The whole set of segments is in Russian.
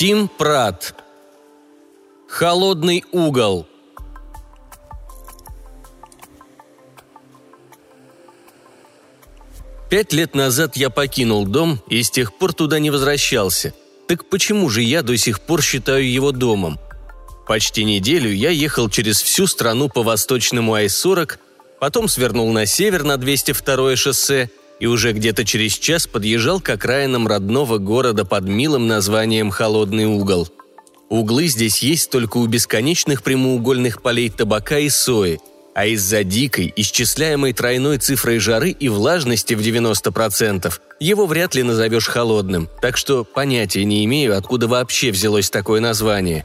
Тим Прат. Холодный угол. Пять лет назад я покинул дом и с тех пор туда не возвращался. Так почему же я до сих пор считаю его домом? Почти неделю я ехал через всю страну по восточному Ай-40, потом свернул на север на 202-е шоссе и уже где-то через час подъезжал к окраинам родного города под милым названием «Холодный угол». Углы здесь есть только у бесконечных прямоугольных полей табака и сои – а из-за дикой, исчисляемой тройной цифрой жары и влажности в 90%, его вряд ли назовешь холодным, так что понятия не имею, откуда вообще взялось такое название.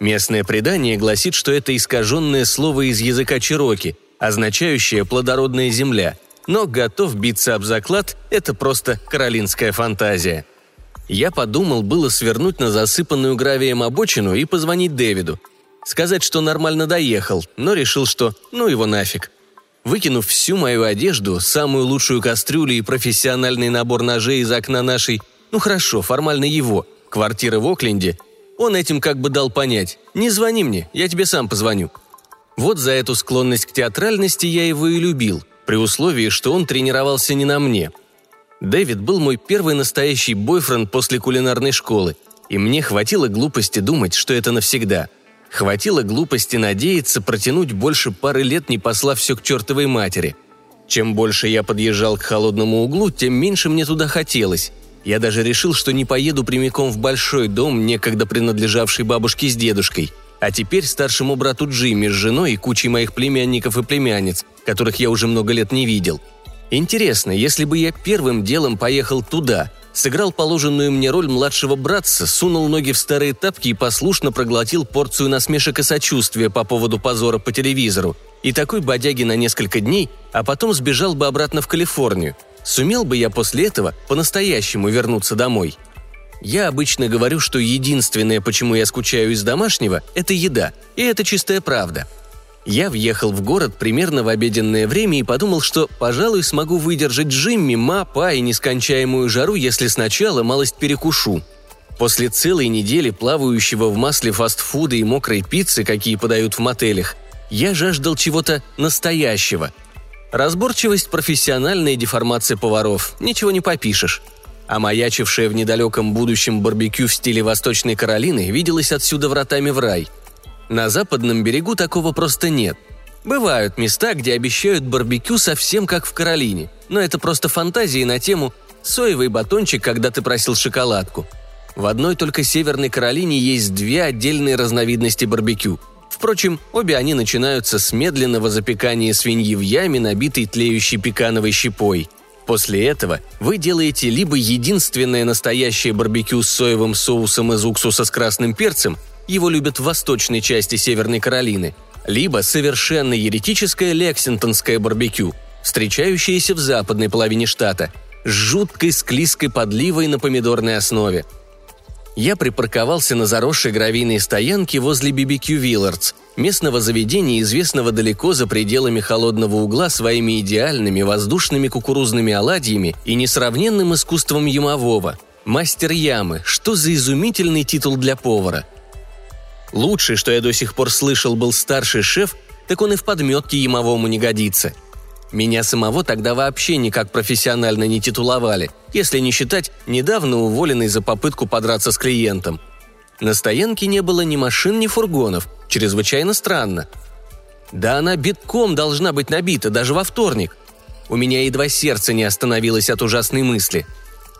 Местное предание гласит, что это искаженное слово из языка чероки, означающее «плодородная земля», но готов биться об заклад – это просто каролинская фантазия. Я подумал было свернуть на засыпанную гравием обочину и позвонить Дэвиду – Сказать, что нормально доехал, но решил, что ну его нафиг. Выкинув всю мою одежду, самую лучшую кастрюлю и профессиональный набор ножей из окна нашей, ну хорошо, формально его, квартиры в Окленде, он этим как бы дал понять «Не звони мне, я тебе сам позвоню». Вот за эту склонность к театральности я его и любил, при условии, что он тренировался не на мне. Дэвид был мой первый настоящий бойфренд после кулинарной школы, и мне хватило глупости думать, что это навсегда – Хватило глупости надеяться протянуть больше пары лет, не послав все к чертовой матери. Чем больше я подъезжал к холодному углу, тем меньше мне туда хотелось. Я даже решил, что не поеду прямиком в большой дом, некогда принадлежавший бабушке с дедушкой, а теперь старшему брату Джимми с женой и кучей моих племянников и племянниц, которых я уже много лет не видел. Интересно, если бы я первым делом поехал туда, сыграл положенную мне роль младшего братца, сунул ноги в старые тапки и послушно проглотил порцию насмешек и сочувствия по поводу позора по телевизору. И такой бодяги на несколько дней, а потом сбежал бы обратно в Калифорнию. Сумел бы я после этого по-настоящему вернуться домой? Я обычно говорю, что единственное, почему я скучаю из домашнего, это еда, и это чистая правда – я въехал в город примерно в обеденное время и подумал, что, пожалуй, смогу выдержать Джимми, Ма, Па и нескончаемую жару, если сначала малость перекушу. После целой недели плавающего в масле фастфуда и мокрой пиццы, какие подают в мотелях, я жаждал чего-то настоящего. Разборчивость, профессиональная деформация поваров, ничего не попишешь. А маячившее в недалеком будущем барбекю в стиле Восточной Каролины виделось отсюда вратами в рай – на западном берегу такого просто нет. Бывают места, где обещают барбекю совсем как в Каролине, но это просто фантазии на тему «соевый батончик, когда ты просил шоколадку». В одной только Северной Каролине есть две отдельные разновидности барбекю. Впрочем, обе они начинаются с медленного запекания свиньи в яме, набитой тлеющей пекановой щепой. После этого вы делаете либо единственное настоящее барбекю с соевым соусом из уксуса с красным перцем, его любят в восточной части Северной Каролины, либо совершенно еретическое лексингтонское барбекю, встречающееся в западной половине штата, с жуткой склизкой подливой на помидорной основе. Я припарковался на заросшей гравийной стоянке возле BBQ Виллардс, местного заведения, известного далеко за пределами холодного угла своими идеальными воздушными кукурузными оладьями и несравненным искусством ямового. Мастер ямы, что за изумительный титул для повара – Лучший, что я до сих пор слышал, был старший шеф, так он и в подметке ямовому не годится. Меня самого тогда вообще никак профессионально не титуловали, если не считать недавно уволенный за попытку подраться с клиентом. На стоянке не было ни машин, ни фургонов. Чрезвычайно странно. Да она битком должна быть набита, даже во вторник. У меня едва сердце не остановилось от ужасной мысли –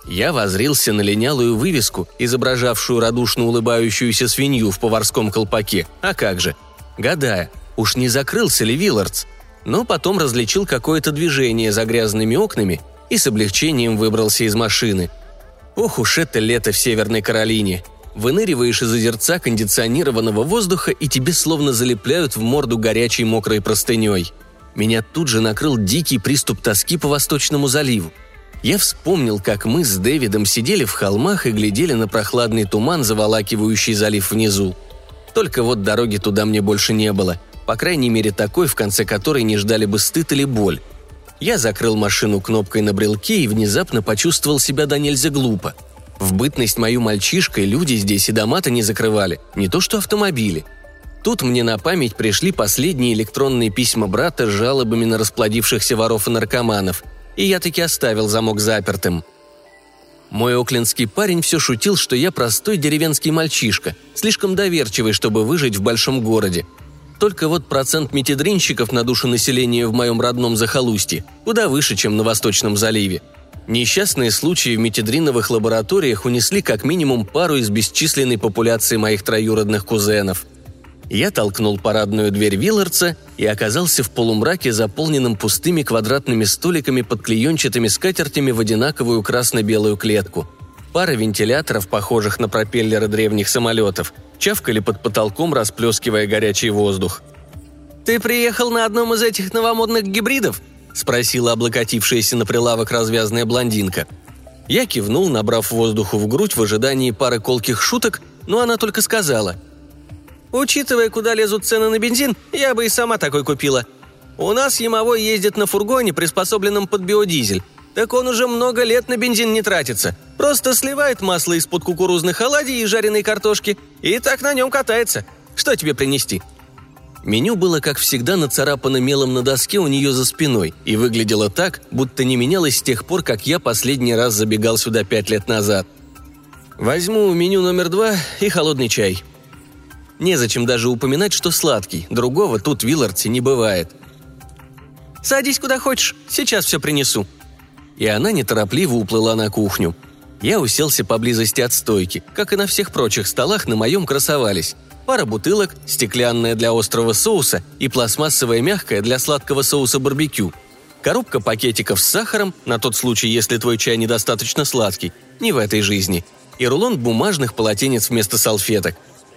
я возрился на линялую вывеску, изображавшую радушно улыбающуюся свинью в поварском колпаке. А как же? Гадая, уж не закрылся ли Виллардс? Но потом различил какое-то движение за грязными окнами и с облегчением выбрался из машины. Ох уж это лето в Северной Каролине. Выныриваешь из озерца кондиционированного воздуха и тебе словно залепляют в морду горячей мокрой простыней. Меня тут же накрыл дикий приступ тоски по Восточному заливу – я вспомнил, как мы с Дэвидом сидели в холмах и глядели на прохладный туман, заволакивающий залив внизу. Только вот дороги туда мне больше не было, по крайней мере такой, в конце которой не ждали бы стыд или боль. Я закрыл машину кнопкой на брелке и внезапно почувствовал себя до нельзя глупо. В бытность мою мальчишкой люди здесь и дома-то не закрывали, не то что автомобили. Тут мне на память пришли последние электронные письма брата с жалобами на расплодившихся воров и наркоманов, и я таки оставил замок запертым. Мой оклендский парень все шутил, что я простой деревенский мальчишка, слишком доверчивый, чтобы выжить в большом городе. Только вот процент метедринщиков на душу населения в моем родном захолустье куда выше, чем на Восточном заливе – Несчастные случаи в метедриновых лабораториях унесли как минимум пару из бесчисленной популяции моих троюродных кузенов. Я толкнул парадную дверь Виллардса и оказался в полумраке, заполненном пустыми квадратными столиками под клеенчатыми скатертями в одинаковую красно-белую клетку. Пара вентиляторов, похожих на пропеллеры древних самолетов, чавкали под потолком, расплескивая горячий воздух. «Ты приехал на одном из этих новомодных гибридов?» Спросила облокотившаяся на прилавок развязная блондинка. Я кивнул, набрав воздуху в грудь в ожидании пары колких шуток, но она только сказала. «Учитывая, куда лезут цены на бензин, я бы и сама такой купила. У нас Ямовой ездит на фургоне, приспособленном под биодизель. Так он уже много лет на бензин не тратится. Просто сливает масло из-под кукурузных оладий и жареной картошки, и так на нем катается. Что тебе принести?» Меню было, как всегда, нацарапано мелом на доске у нее за спиной и выглядело так, будто не менялось с тех пор, как я последний раз забегал сюда пять лет назад. Возьму меню номер два и холодный чай. Незачем даже упоминать, что сладкий, другого тут в Виллардсе не бывает. «Садись куда хочешь, сейчас все принесу». И она неторопливо уплыла на кухню. Я уселся поблизости от стойки, как и на всех прочих столах на моем красовались пара бутылок, стеклянная для острого соуса и пластмассовая мягкая для сладкого соуса барбекю. Коробка пакетиков с сахаром, на тот случай, если твой чай недостаточно сладкий, не в этой жизни. И рулон бумажных полотенец вместо салфеток.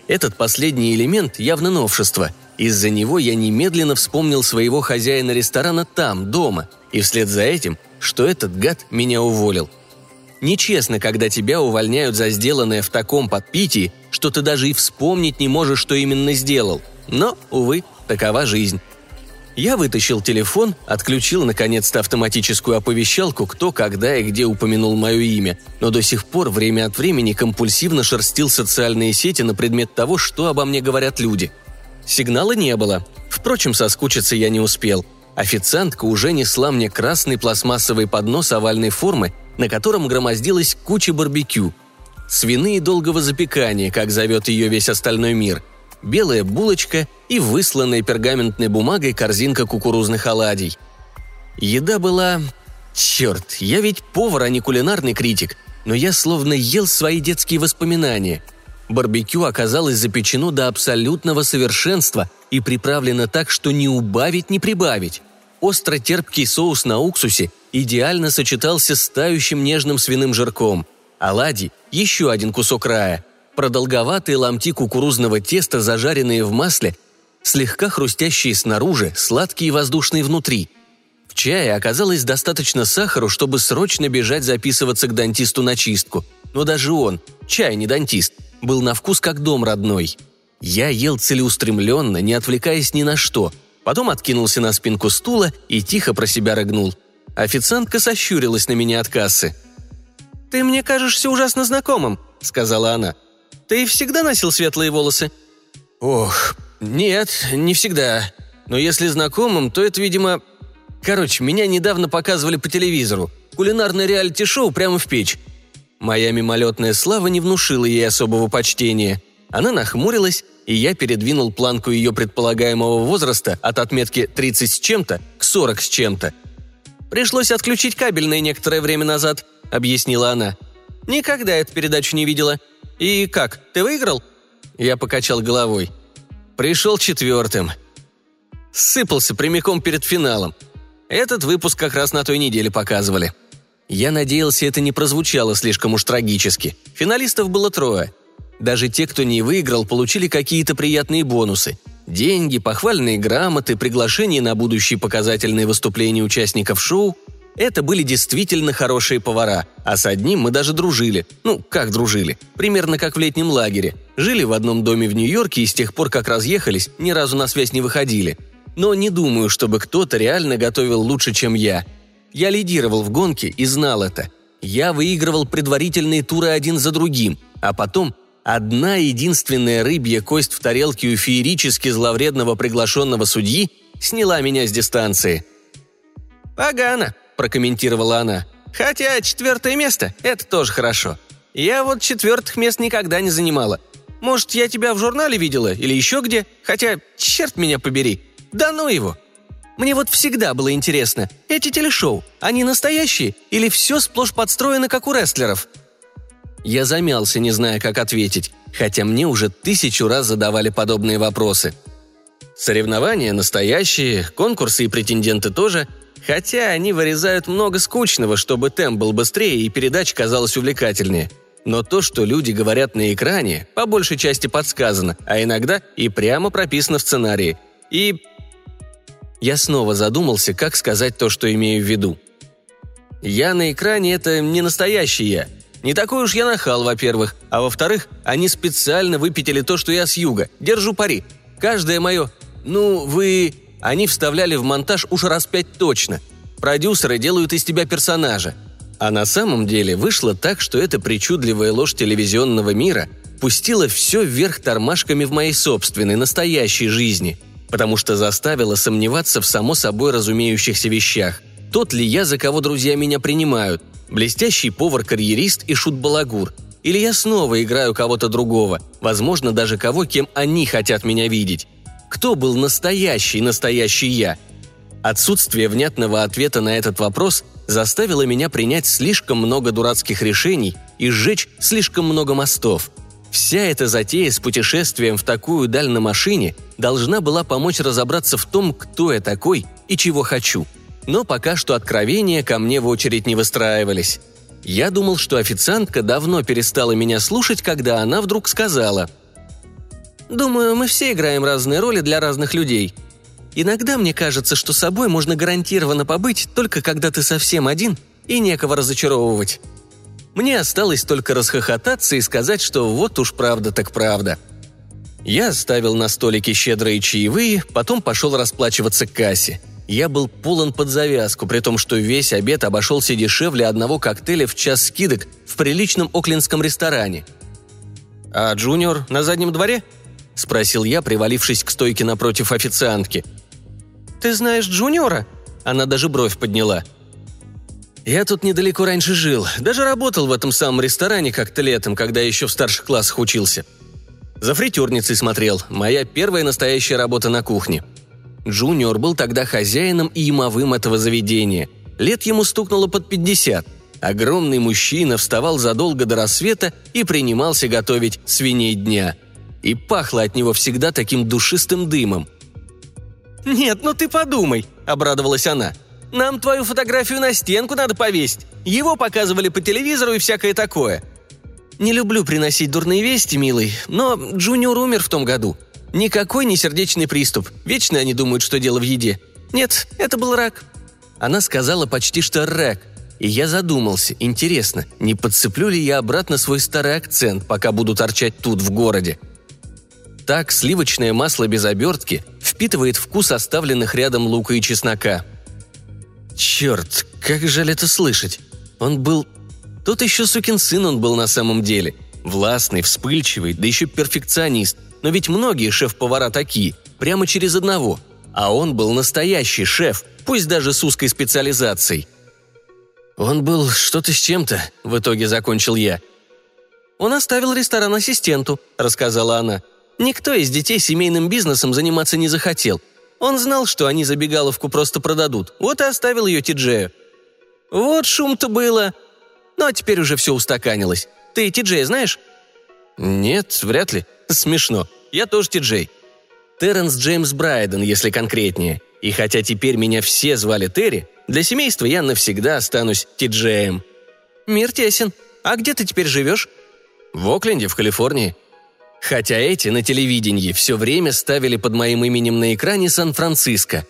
Этот последний элемент явно новшество. Из-за него я немедленно вспомнил своего хозяина ресторана там, дома, и вслед за этим, что этот гад меня уволил – Нечестно, когда тебя увольняют за сделанное в таком подпитии, что ты даже и вспомнить не можешь, что именно сделал. Но, увы, такова жизнь. Я вытащил телефон, отключил наконец-то автоматическую оповещалку, кто, когда и где упомянул мое имя, но до сих пор время от времени компульсивно шерстил социальные сети на предмет того, что обо мне говорят люди. Сигнала не было. Впрочем, соскучиться я не успел. Официантка уже несла мне красный пластмассовый поднос овальной формы на котором громоздилась куча барбекю. Свиные долгого запекания, как зовет ее весь остальной мир. Белая булочка и высланная пергаментной бумагой корзинка кукурузных оладий. Еда была... Черт, я ведь повар, а не кулинарный критик, но я словно ел свои детские воспоминания. Барбекю оказалось запечено до абсолютного совершенства и приправлено так, что ни убавить, ни прибавить. Остро-терпкий соус на уксусе идеально сочетался с тающим нежным свиным жирком. Оладьи – еще один кусок рая. Продолговатые ломти кукурузного теста, зажаренные в масле, слегка хрустящие снаружи, сладкие и воздушные внутри. В чае оказалось достаточно сахару, чтобы срочно бежать записываться к дантисту на чистку. Но даже он, чай не дантист, был на вкус как дом родной. Я ел целеустремленно, не отвлекаясь ни на что – Потом откинулся на спинку стула и тихо про себя рыгнул. Официантка сощурилась на меня от кассы. «Ты мне кажешься ужасно знакомым», — сказала она. «Ты всегда носил светлые волосы?» «Ох, нет, не всегда. Но если знакомым, то это, видимо... Короче, меня недавно показывали по телевизору. Кулинарное реалити-шоу прямо в печь. Моя мимолетная слава не внушила ей особого почтения. Она нахмурилась, и я передвинул планку ее предполагаемого возраста от отметки 30 с чем-то к 40 с чем-то. «Пришлось отключить кабельное некоторое время назад», — объяснила она. «Никогда эту передачу не видела. И как, ты выиграл?» Я покачал головой. Пришел четвертым. Сыпался прямиком перед финалом. Этот выпуск как раз на той неделе показывали. Я надеялся, это не прозвучало слишком уж трагически. Финалистов было трое. Даже те, кто не выиграл, получили какие-то приятные бонусы. Деньги, похвальные грамоты, приглашения на будущие показательные выступления участников шоу – это были действительно хорошие повара, а с одним мы даже дружили. Ну, как дружили? Примерно как в летнем лагере. Жили в одном доме в Нью-Йорке и с тех пор, как разъехались, ни разу на связь не выходили. Но не думаю, чтобы кто-то реально готовил лучше, чем я. Я лидировал в гонке и знал это – Я выигрывал предварительные туры один за другим, а потом одна единственная рыбья кость в тарелке у феерически зловредного приглашенного судьи сняла меня с дистанции. «Погано», – прокомментировала она. «Хотя четвертое место – это тоже хорошо. Я вот четвертых мест никогда не занимала. Может, я тебя в журнале видела или еще где? Хотя, черт меня побери. Да ну его!» Мне вот всегда было интересно, эти телешоу, они настоящие или все сплошь подстроено, как у рестлеров?» Я замялся, не зная, как ответить, хотя мне уже тысячу раз задавали подобные вопросы. Соревнования настоящие, конкурсы и претенденты тоже, хотя они вырезают много скучного, чтобы темп был быстрее и передача казалась увлекательнее. Но то, что люди говорят на экране, по большей части подсказано, а иногда и прямо прописано в сценарии. И я снова задумался, как сказать то, что имею в виду. Я на экране – это не настоящий я. Не такой уж я нахал, во-первых. А во-вторых, они специально выпятили то, что я с юга. Держу пари. Каждое мое «ну, вы...» они вставляли в монтаж уж раз пять точно. Продюсеры делают из тебя персонажа. А на самом деле вышло так, что эта причудливая ложь телевизионного мира пустила все вверх тормашками в моей собственной, настоящей жизни – потому что заставила сомневаться в само собой разумеющихся вещах. Тот ли я, за кого друзья меня принимают? Блестящий повар-карьерист и шут-балагур? Или я снова играю кого-то другого, возможно, даже кого, кем они хотят меня видеть? Кто был настоящий, настоящий я? Отсутствие внятного ответа на этот вопрос заставило меня принять слишком много дурацких решений и сжечь слишком много мостов – Вся эта затея с путешествием в такую даль на машине должна была помочь разобраться в том, кто я такой и чего хочу. Но пока что откровения ко мне в очередь не выстраивались. Я думал, что официантка давно перестала меня слушать, когда она вдруг сказала. «Думаю, мы все играем разные роли для разных людей. Иногда мне кажется, что собой можно гарантированно побыть, только когда ты совсем один и некого разочаровывать. Мне осталось только расхохотаться и сказать, что вот уж правда так правда. Я оставил на столике щедрые чаевые, потом пошел расплачиваться к кассе. Я был полон под завязку, при том, что весь обед обошелся дешевле одного коктейля в час скидок в приличном оклендском ресторане. «А Джуниор на заднем дворе?» – спросил я, привалившись к стойке напротив официантки. «Ты знаешь Джуниора?» Она даже бровь подняла – я тут недалеко раньше жил, даже работал в этом самом ресторане как-то летом, когда еще в старших классах учился. За фритюрницей смотрел, моя первая настоящая работа на кухне. Джуниор был тогда хозяином и ямовым этого заведения. Лет ему стукнуло под 50. Огромный мужчина вставал задолго до рассвета и принимался готовить свиней дня. И пахло от него всегда таким душистым дымом. «Нет, ну ты подумай», — обрадовалась она — нам твою фотографию на стенку надо повесить. Его показывали по телевизору и всякое такое». «Не люблю приносить дурные вести, милый, но Джуниор умер в том году. Никакой не сердечный приступ. Вечно они думают, что дело в еде. Нет, это был рак». Она сказала почти что рак, и я задумался, интересно, не подцеплю ли я обратно свой старый акцент, пока буду торчать тут, в городе. Так сливочное масло без обертки впитывает вкус оставленных рядом лука и чеснока – Черт, как жаль это слышать. Он был... Тот еще сукин сын он был на самом деле. Властный, вспыльчивый, да еще перфекционист. Но ведь многие шеф-повара такие, прямо через одного. А он был настоящий шеф, пусть даже с узкой специализацией. Он был что-то с чем-то, в итоге закончил я. Он оставил ресторан ассистенту, рассказала она. Никто из детей семейным бизнесом заниматься не захотел – он знал, что они забегаловку просто продадут, вот и оставил ее Тиджею. Вот шум-то было. Ну а теперь уже все устаканилось. Ты Тиджея знаешь? Нет, вряд ли. Смешно. Я тоже Тиджей. Терренс Джеймс Брайден, если конкретнее. И хотя теперь меня все звали Терри, для семейства я навсегда останусь Тиджеем. Мир тесен. А где ты теперь живешь? В Окленде, в Калифорнии. Хотя эти на телевидении все время ставили под моим именем на экране Сан-Франциско.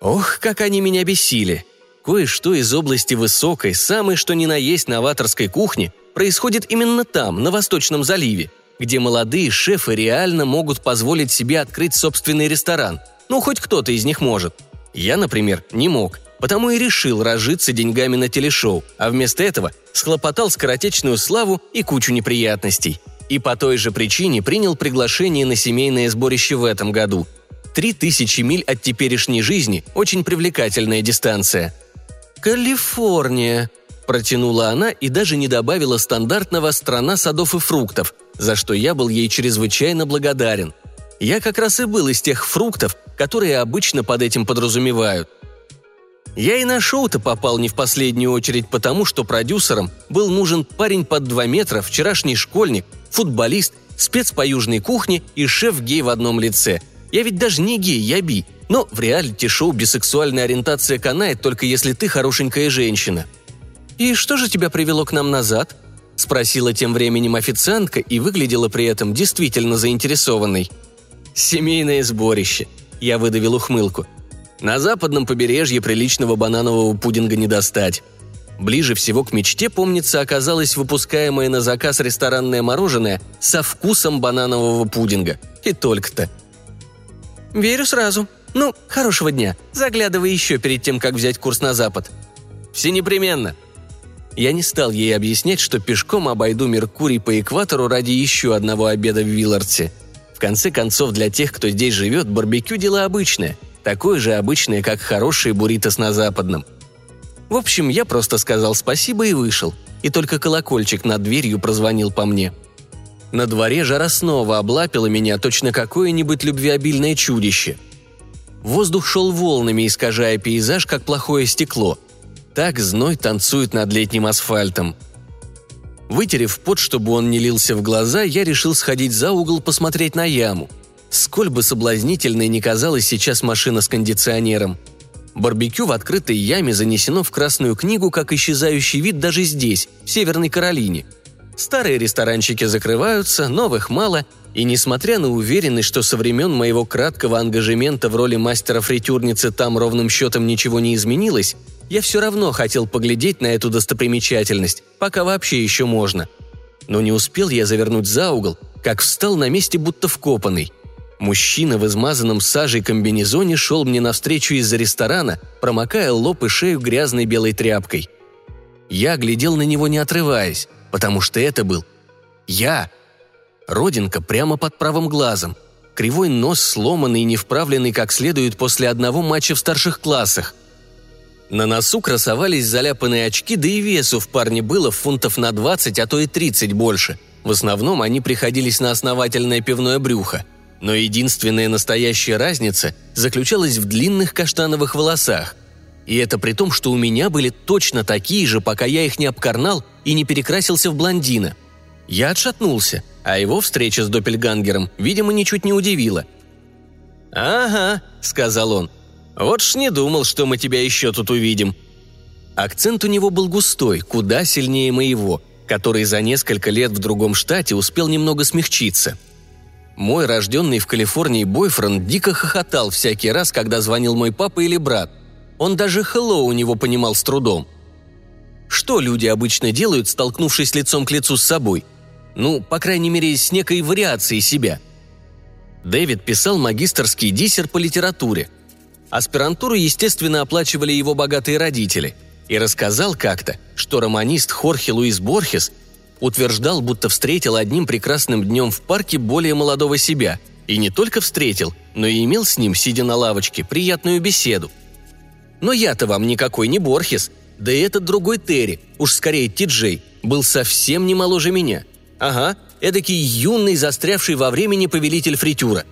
Ох, как они меня бесили. Кое-что из области высокой, самой что ни на есть новаторской кухни происходит именно там, на Восточном заливе, где молодые шефы реально могут позволить себе открыть собственный ресторан. Ну, хоть кто-то из них может. Я, например, не мог. потому и решил разжиться деньгами на телешоу, а вместо этого схлопотал скоротечную славу и кучу неприятностей. И по той же причине принял приглашение на семейное сборище в этом году. Три тысячи миль от теперешней жизни – очень привлекательная дистанция. «Калифорния», – протянула она и даже не добавила стандартного «страна садов и фруктов», за что я был ей чрезвычайно благодарен. Я как раз и был из тех фруктов, которые обычно под этим подразумевают. Я и на шоу-то попал не в последнюю очередь потому, что продюсерам был нужен парень под 2 метра, вчерашний школьник, футболист, спец по южной кухне и шеф-гей в одном лице. Я ведь даже не гей, я би. Но в реалити-шоу бисексуальная ориентация канает только если ты хорошенькая женщина. «И что же тебя привело к нам назад?» – спросила тем временем официантка и выглядела при этом действительно заинтересованной. «Семейное сборище», – я выдавил ухмылку – на западном побережье приличного бананового пудинга не достать. Ближе всего к мечте, помнится, оказалось выпускаемое на заказ ресторанное мороженое со вкусом бананового пудинга. И только-то. «Верю сразу. Ну, хорошего дня. Заглядывай еще перед тем, как взять курс на запад». «Все непременно», я не стал ей объяснять, что пешком обойду Меркурий по экватору ради еще одного обеда в Виллардсе. В конце концов, для тех, кто здесь живет, барбекю – дело обычное – такой же обычный, как хороший бурритос на западном. В общем, я просто сказал спасибо и вышел, и только колокольчик над дверью прозвонил по мне. На дворе жара снова облапила меня точно какое-нибудь любвеобильное чудище. Воздух шел волнами, искажая пейзаж, как плохое стекло. Так зной танцует над летним асфальтом. Вытерев пот, чтобы он не лился в глаза, я решил сходить за угол посмотреть на яму – Сколь бы соблазнительной ни казалась сейчас машина с кондиционером. Барбекю в открытой яме занесено в Красную книгу как исчезающий вид даже здесь, в Северной Каролине. Старые ресторанчики закрываются, новых мало, и несмотря на уверенность, что со времен моего краткого ангажемента в роли мастера-фритюрницы там ровным счетом ничего не изменилось, я все равно хотел поглядеть на эту достопримечательность, пока вообще еще можно. Но не успел я завернуть за угол, как встал на месте будто вкопанный – Мужчина в измазанном сажей комбинезоне шел мне навстречу из-за ресторана, промокая лоб и шею грязной белой тряпкой. Я глядел на него не отрываясь, потому что это был я. Родинка прямо под правым глазом. Кривой нос сломанный и не вправленный как следует после одного матча в старших классах. На носу красовались заляпанные очки, да и весу в парне было фунтов на 20, а то и 30 больше. В основном они приходились на основательное пивное брюхо – но единственная настоящая разница заключалась в длинных каштановых волосах. И это при том, что у меня были точно такие же, пока я их не обкарнал и не перекрасился в блондина. Я отшатнулся, а его встреча с Доппельгангером, видимо, ничуть не удивила. «Ага», — сказал он, — «вот ж не думал, что мы тебя еще тут увидим». Акцент у него был густой, куда сильнее моего, который за несколько лет в другом штате успел немного смягчиться — мой рожденный в Калифорнии бойфренд дико хохотал всякий раз, когда звонил мой папа или брат. Он даже «hello» у него понимал с трудом. Что люди обычно делают, столкнувшись лицом к лицу с собой? Ну, по крайней мере, с некой вариацией себя. Дэвид писал магистрский диссер по литературе. Аспирантуру, естественно, оплачивали его богатые родители. И рассказал как-то, что романист Хорхе Луис Борхес утверждал, будто встретил одним прекрасным днем в парке более молодого себя. И не только встретил, но и имел с ним, сидя на лавочке, приятную беседу. Но я-то вам никакой не Борхес, да и этот другой Терри, уж скорее Ти-Джей, был совсем не моложе меня. Ага, эдакий юный, застрявший во времени повелитель фритюра.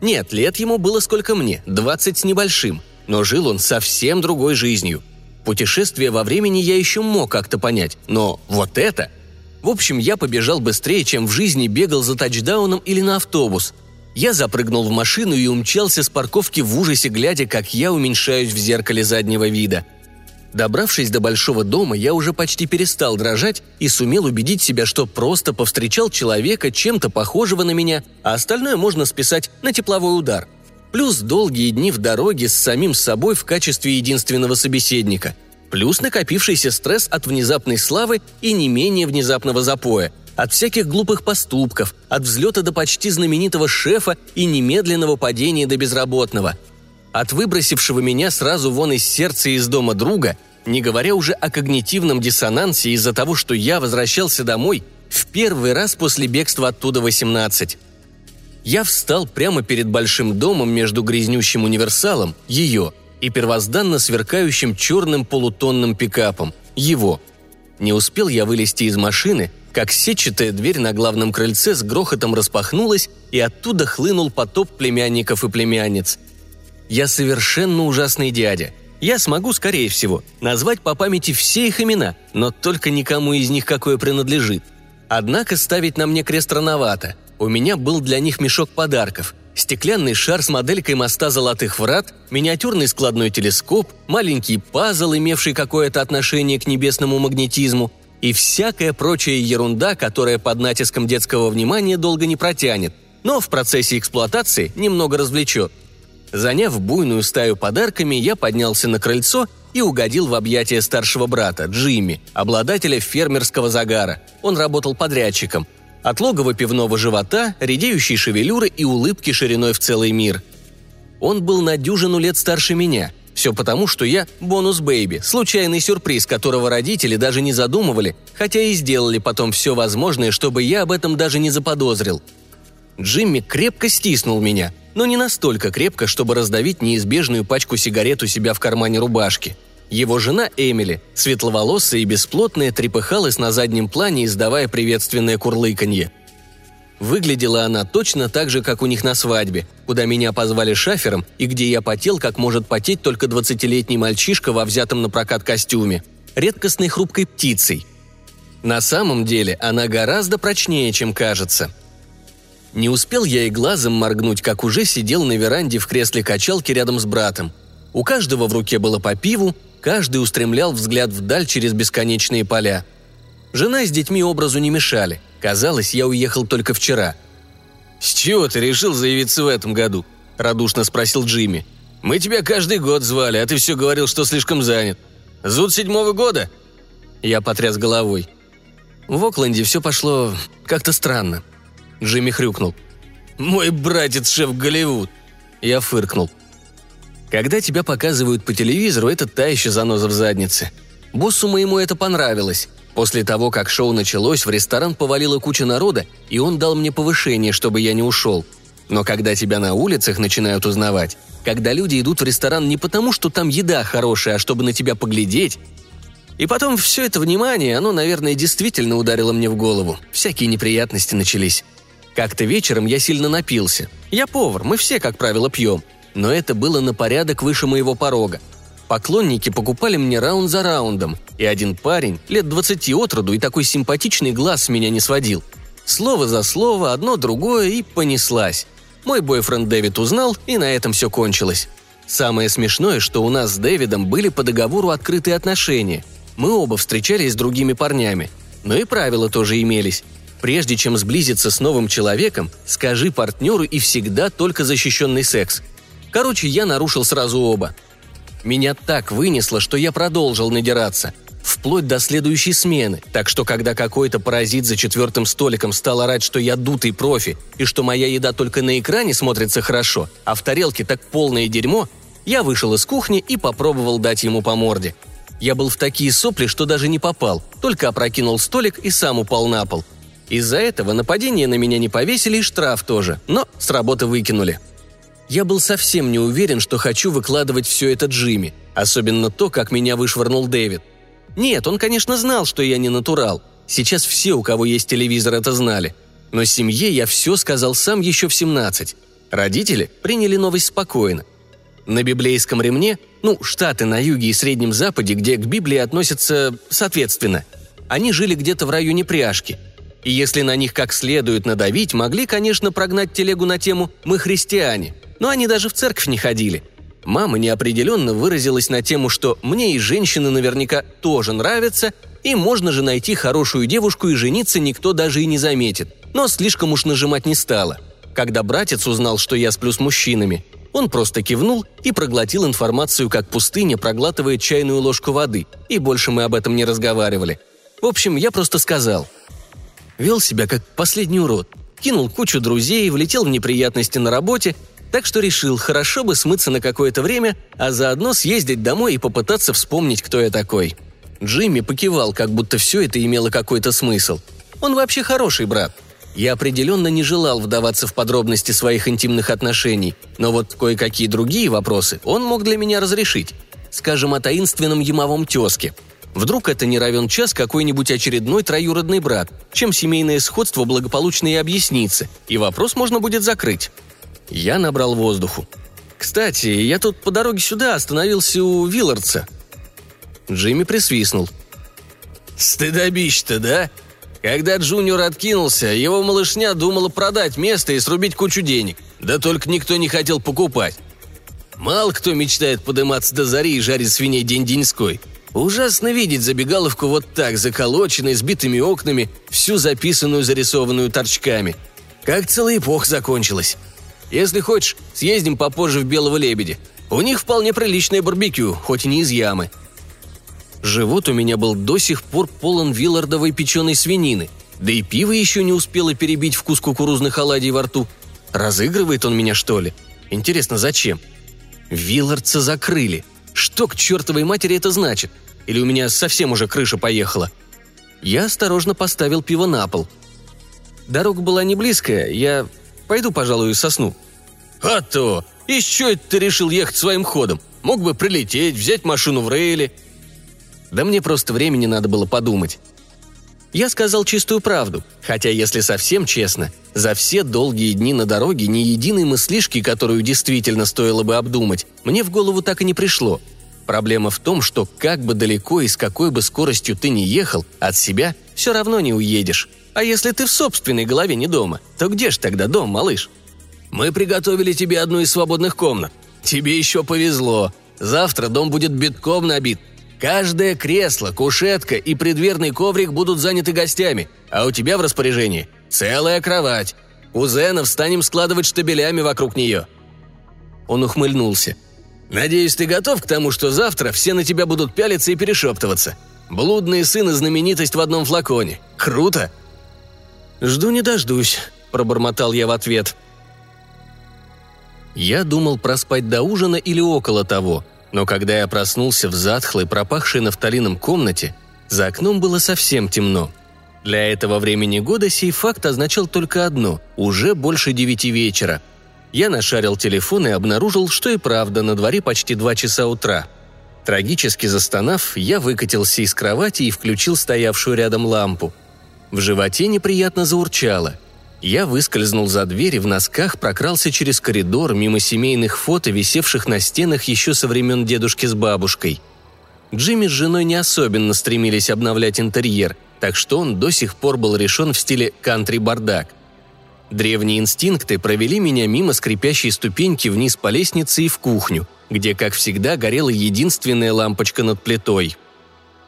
Нет, лет ему было сколько мне, двадцать с небольшим, но жил он совсем другой жизнью. Путешествие во времени я еще мог как-то понять, но вот это – в общем, я побежал быстрее, чем в жизни бегал за тачдауном или на автобус. Я запрыгнул в машину и умчался с парковки в ужасе, глядя, как я уменьшаюсь в зеркале заднего вида. Добравшись до большого дома, я уже почти перестал дрожать и сумел убедить себя, что просто повстречал человека, чем-то похожего на меня, а остальное можно списать на тепловой удар. Плюс долгие дни в дороге с самим собой в качестве единственного собеседника – плюс накопившийся стресс от внезапной славы и не менее внезапного запоя, от всяких глупых поступков, от взлета до почти знаменитого шефа и немедленного падения до безработного. От выбросившего меня сразу вон из сердца и из дома друга, не говоря уже о когнитивном диссонансе из-за того, что я возвращался домой в первый раз после бегства оттуда 18. Я встал прямо перед большим домом между грязнющим универсалом, ее, и первозданно сверкающим черным полутонным пикапом, его. Не успел я вылезти из машины, как сетчатая дверь на главном крыльце с грохотом распахнулась, и оттуда хлынул потоп племянников и племянниц. Я совершенно ужасный дядя. Я смогу, скорее всего, назвать по памяти все их имена, но только никому из них какое принадлежит. Однако ставить на мне крест рановато. У меня был для них мешок подарков. Стеклянный шар с моделькой моста Золотых Врат, миниатюрный складной телескоп, маленький пазл, имевший какое-то отношение к небесному магнетизму, и всякая прочая ерунда, которая под натиском детского внимания долго не протянет, но в процессе эксплуатации немного развлечет. Заняв буйную стаю подарками, я поднялся на крыльцо и угодил в объятия старшего брата, Джимми, обладателя фермерского загара. Он работал подрядчиком. От логова пивного живота, редеющей шевелюры и улыбки шириной в целый мир. Он был на дюжину лет старше меня – все потому, что я бонус-бэйби, случайный сюрприз, которого родители даже не задумывали, хотя и сделали потом все возможное, чтобы я об этом даже не заподозрил. Джимми крепко стиснул меня, но не настолько крепко, чтобы раздавить неизбежную пачку сигарет у себя в кармане рубашки. Его жена Эмили, светловолосая и бесплотная, трепыхалась на заднем плане, издавая приветственное курлыканье – Выглядела она точно так же, как у них на свадьбе, куда меня позвали шафером и где я потел, как может потеть только двадцатилетний мальчишка во взятом на прокат костюме. Редкостной хрупкой птицей. На самом деле она гораздо прочнее, чем кажется. Не успел я и глазом моргнуть, как уже сидел на веранде в кресле качалки рядом с братом. У каждого в руке было по пиву, каждый устремлял взгляд вдаль через бесконечные поля. Жена с детьми образу не мешали – Казалось, я уехал только вчера. «С чего ты решил заявиться в этом году?» – радушно спросил Джимми. «Мы тебя каждый год звали, а ты все говорил, что слишком занят. Зуд седьмого года?» Я потряс головой. В Окленде все пошло как-то странно. Джимми хрюкнул. «Мой братец шеф Голливуд!» Я фыркнул. Когда тебя показывают по телевизору, это та еще заноза в заднице. Боссу моему это понравилось. После того, как шоу началось, в ресторан повалила куча народа, и он дал мне повышение, чтобы я не ушел. Но когда тебя на улицах начинают узнавать, когда люди идут в ресторан не потому, что там еда хорошая, а чтобы на тебя поглядеть, и потом все это внимание, оно, наверное, действительно ударило мне в голову. Всякие неприятности начались. Как-то вечером я сильно напился. Я повар, мы все, как правило, пьем. Но это было на порядок выше моего порога. Поклонники покупали мне раунд за раундом, и один парень, лет двадцати от роду и такой симпатичный глаз с меня не сводил. Слово за слово, одно другое и понеслась. Мой бойфренд Дэвид узнал, и на этом все кончилось. Самое смешное, что у нас с Дэвидом были по договору открытые отношения. Мы оба встречались с другими парнями. Но и правила тоже имелись. Прежде чем сблизиться с новым человеком, скажи партнеру и всегда только защищенный секс. Короче, я нарушил сразу оба – меня так вынесло, что я продолжил надираться. Вплоть до следующей смены, так что когда какой-то паразит за четвертым столиком стал орать, что я дутый профи и что моя еда только на экране смотрится хорошо, а в тарелке так полное дерьмо, я вышел из кухни и попробовал дать ему по морде. Я был в такие сопли, что даже не попал, только опрокинул столик и сам упал на пол. Из-за этого нападение на меня не повесили и штраф тоже, но с работы выкинули. Я был совсем не уверен, что хочу выкладывать все это Джимми, особенно то, как меня вышвырнул Дэвид. Нет, он, конечно, знал, что я не натурал. Сейчас все, у кого есть телевизор, это знали. Но семье я все сказал сам еще в 17. Родители приняли новость спокойно. На библейском ремне, ну, штаты на юге и Среднем Западе, где к Библии относятся соответственно, они жили где-то в районе пряжки. И если на них как следует надавить, могли, конечно, прогнать телегу на тему «мы христиане», но они даже в церковь не ходили. Мама неопределенно выразилась на тему, что мне и женщины наверняка тоже нравятся, и можно же найти хорошую девушку и жениться никто даже и не заметит. Но слишком уж нажимать не стала. Когда братец узнал, что я сплю с мужчинами, он просто кивнул и проглотил информацию, как пустыня проглатывает чайную ложку воды, и больше мы об этом не разговаривали. В общем, я просто сказал. Вел себя как последний урод. Кинул кучу друзей, влетел в неприятности на работе Так что решил, хорошо бы смыться на какое-то время, а заодно съездить домой и попытаться вспомнить, кто я такой. Джимми покивал, как будто все это имело какой-то смысл. Он вообще хороший брат. Я определенно не желал вдаваться в подробности своих интимных отношений, но вот кое-какие другие вопросы он мог для меня разрешить. Скажем, о таинственном ямовом тезке. Вдруг это не равен час какой-нибудь очередной троюродный брат, чем семейное сходство благополучно и объяснится, и вопрос можно будет закрыть. Я набрал воздуху. «Кстати, я тут по дороге сюда остановился у Виллардса». Джимми присвистнул. «Стыдобище-то, да? Когда Джуниор откинулся, его малышня думала продать место и срубить кучу денег. Да только никто не хотел покупать. Мало кто мечтает подниматься до зари и жарить свиней день-деньской. Ужасно видеть забегаловку вот так, заколоченной, с битыми окнами, всю записанную, зарисованную торчками. Как целая эпоха закончилась. Если хочешь, съездим попозже в Белого Лебедя. У них вполне приличное барбекю, хоть и не из ямы. Живот у меня был до сих пор полон виллардовой печеной свинины, да и пиво еще не успело перебить вкус кукурузных оладий во рту. Разыгрывает он меня, что ли? Интересно, зачем? Виллардца закрыли. Что к чертовой матери это значит? Или у меня совсем уже крыша поехала? Я осторожно поставил пиво на пол. Дорога была не близкая, я Пойду, пожалуй, сосну». «А то! Чего это ты решил ехать своим ходом? Мог бы прилететь, взять машину в рейле». «Да мне просто времени надо было подумать». Я сказал чистую правду, хотя, если совсем честно, за все долгие дни на дороге ни единой мыслишки, которую действительно стоило бы обдумать, мне в голову так и не пришло. Проблема в том, что как бы далеко и с какой бы скоростью ты ни ехал, от себя все равно не уедешь. А если ты в собственной голове не дома, то где ж тогда дом, малыш? Мы приготовили тебе одну из свободных комнат. Тебе еще повезло. Завтра дом будет битком набит. Каждое кресло, кушетка и предверный коврик будут заняты гостями, а у тебя в распоряжении целая кровать. Кузенов станем складывать штабелями вокруг нее». Он ухмыльнулся. «Надеюсь, ты готов к тому, что завтра все на тебя будут пялиться и перешептываться. Блудный сын и знаменитость в одном флаконе. Круто!» «Жду не дождусь», – пробормотал я в ответ. Я думал проспать до ужина или около того, но когда я проснулся в затхлой, пропахшей нафталином комнате, за окном было совсем темно. Для этого времени года сей факт означал только одно – уже больше девяти вечера. Я нашарил телефон и обнаружил, что и правда, на дворе почти два часа утра. Трагически застонав, я выкатился из кровати и включил стоявшую рядом лампу – в животе неприятно заурчало. Я выскользнул за дверь и в носках прокрался через коридор мимо семейных фото, висевших на стенах еще со времен дедушки с бабушкой. Джимми с женой не особенно стремились обновлять интерьер, так что он до сих пор был решен в стиле кантри-бардак. Древние инстинкты провели меня мимо скрипящей ступеньки вниз по лестнице и в кухню, где, как всегда, горела единственная лампочка над плитой –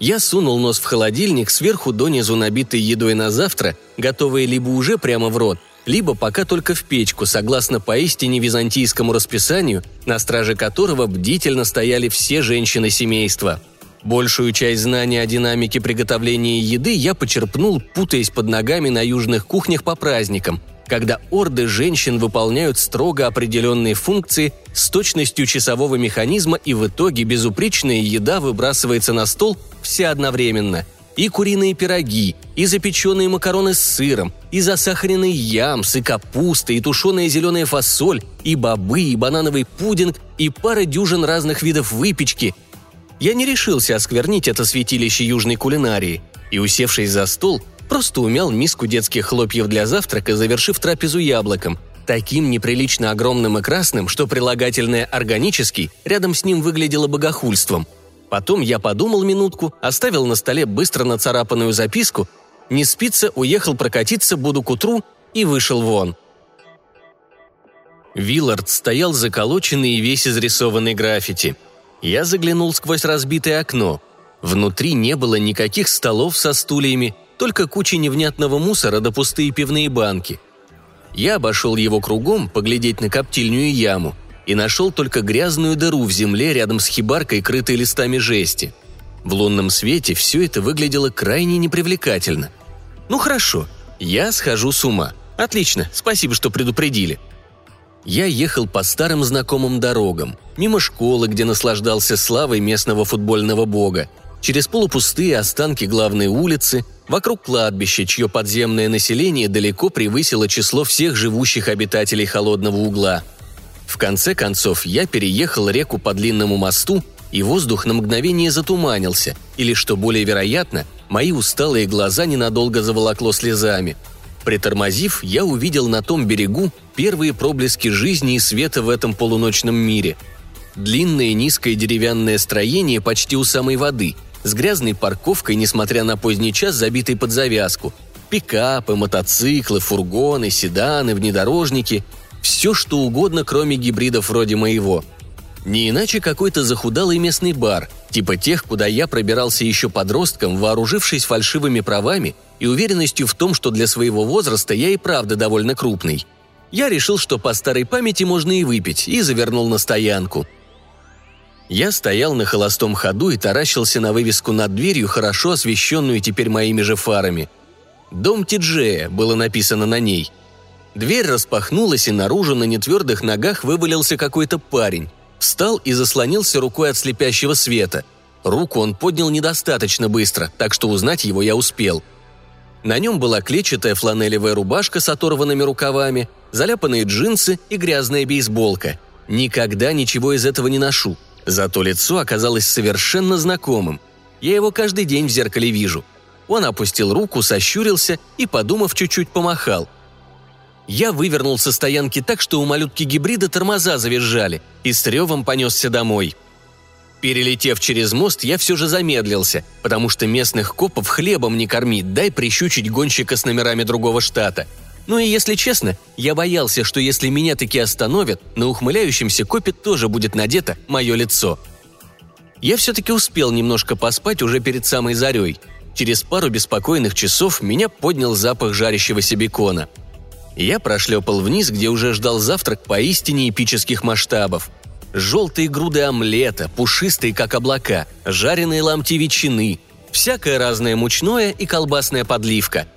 я сунул нос в холодильник, сверху донизу набитый едой на завтра, готовые либо уже прямо в рот, либо пока только в печку, согласно поистине византийскому расписанию, на страже которого бдительно стояли все женщины семейства. Большую часть знаний о динамике приготовления еды я почерпнул, путаясь под ногами на южных кухнях по праздникам, когда орды женщин выполняют строго определенные функции с точностью часового механизма и в итоге безупречная еда выбрасывается на стол все одновременно. И куриные пироги, и запеченные макароны с сыром, и засахаренный ямс, и капуста, и тушеная зеленая фасоль, и бобы, и банановый пудинг, и пара дюжин разных видов выпечки. Я не решился осквернить это святилище южной кулинарии, и, усевшись за стол, Просто умял миску детских хлопьев для завтрака, завершив трапезу яблоком, таким неприлично огромным и красным, что прилагательное «органический» рядом с ним выглядело богохульством. Потом я подумал минутку, оставил на столе быстро нацарапанную записку «Не спится, уехал прокатиться, буду к утру» и вышел вон. Виллард стоял заколоченный и весь изрисованный граффити. Я заглянул сквозь разбитое окно. Внутри не было никаких столов со стульями, только куча невнятного мусора да пустые пивные банки. Я обошел его кругом, поглядеть на коптильную яму, и нашел только грязную дыру в земле рядом с хибаркой, крытой листами жести. В лунном свете все это выглядело крайне непривлекательно. Ну хорошо, я схожу с ума. Отлично, спасибо, что предупредили. Я ехал по старым знакомым дорогам, мимо школы, где наслаждался славой местного футбольного бога, через полупустые останки главной улицы, вокруг кладбища, чье подземное население далеко превысило число всех живущих обитателей холодного угла. В конце концов, я переехал реку по длинному мосту, и воздух на мгновение затуманился, или, что более вероятно, мои усталые глаза ненадолго заволокло слезами. Притормозив, я увидел на том берегу первые проблески жизни и света в этом полуночном мире. Длинное низкое деревянное строение почти у самой воды – с грязной парковкой, несмотря на поздний час, забитой под завязку. Пикапы, мотоциклы, фургоны, седаны, внедорожники – все что угодно, кроме гибридов вроде моего. Не иначе какой-то захудалый местный бар, типа тех, куда я пробирался еще подростком, вооружившись фальшивыми правами и уверенностью в том, что для своего возраста я и правда довольно крупный. Я решил, что по старой памяти можно и выпить, и завернул на стоянку – я стоял на холостом ходу и таращился на вывеску над дверью, хорошо освещенную теперь моими же фарами. «Дом Тиджея» было написано на ней. Дверь распахнулась, и наружу на нетвердых ногах вывалился какой-то парень. Встал и заслонился рукой от слепящего света. Руку он поднял недостаточно быстро, так что узнать его я успел. На нем была клетчатая фланелевая рубашка с оторванными рукавами, заляпанные джинсы и грязная бейсболка. Никогда ничего из этого не ношу – Зато лицо оказалось совершенно знакомым. Я его каждый день в зеркале вижу. Он опустил руку, сощурился и, подумав, чуть-чуть помахал. Я вывернул со стоянки так, что у малютки гибрида тормоза завизжали, и с ревом понесся домой. Перелетев через мост, я все же замедлился, потому что местных копов хлебом не кормит, дай прищучить гонщика с номерами другого штата – ну и если честно, я боялся, что если меня таки остановят, на ухмыляющемся копе тоже будет надето мое лицо. Я все-таки успел немножко поспать уже перед самой зарей. Через пару беспокойных часов меня поднял запах жарящегося бекона. Я прошлепал вниз, где уже ждал завтрак поистине эпических масштабов. Желтые груды омлета, пушистые как облака, жареные ломти ветчины, всякое разное мучное и колбасная подливка –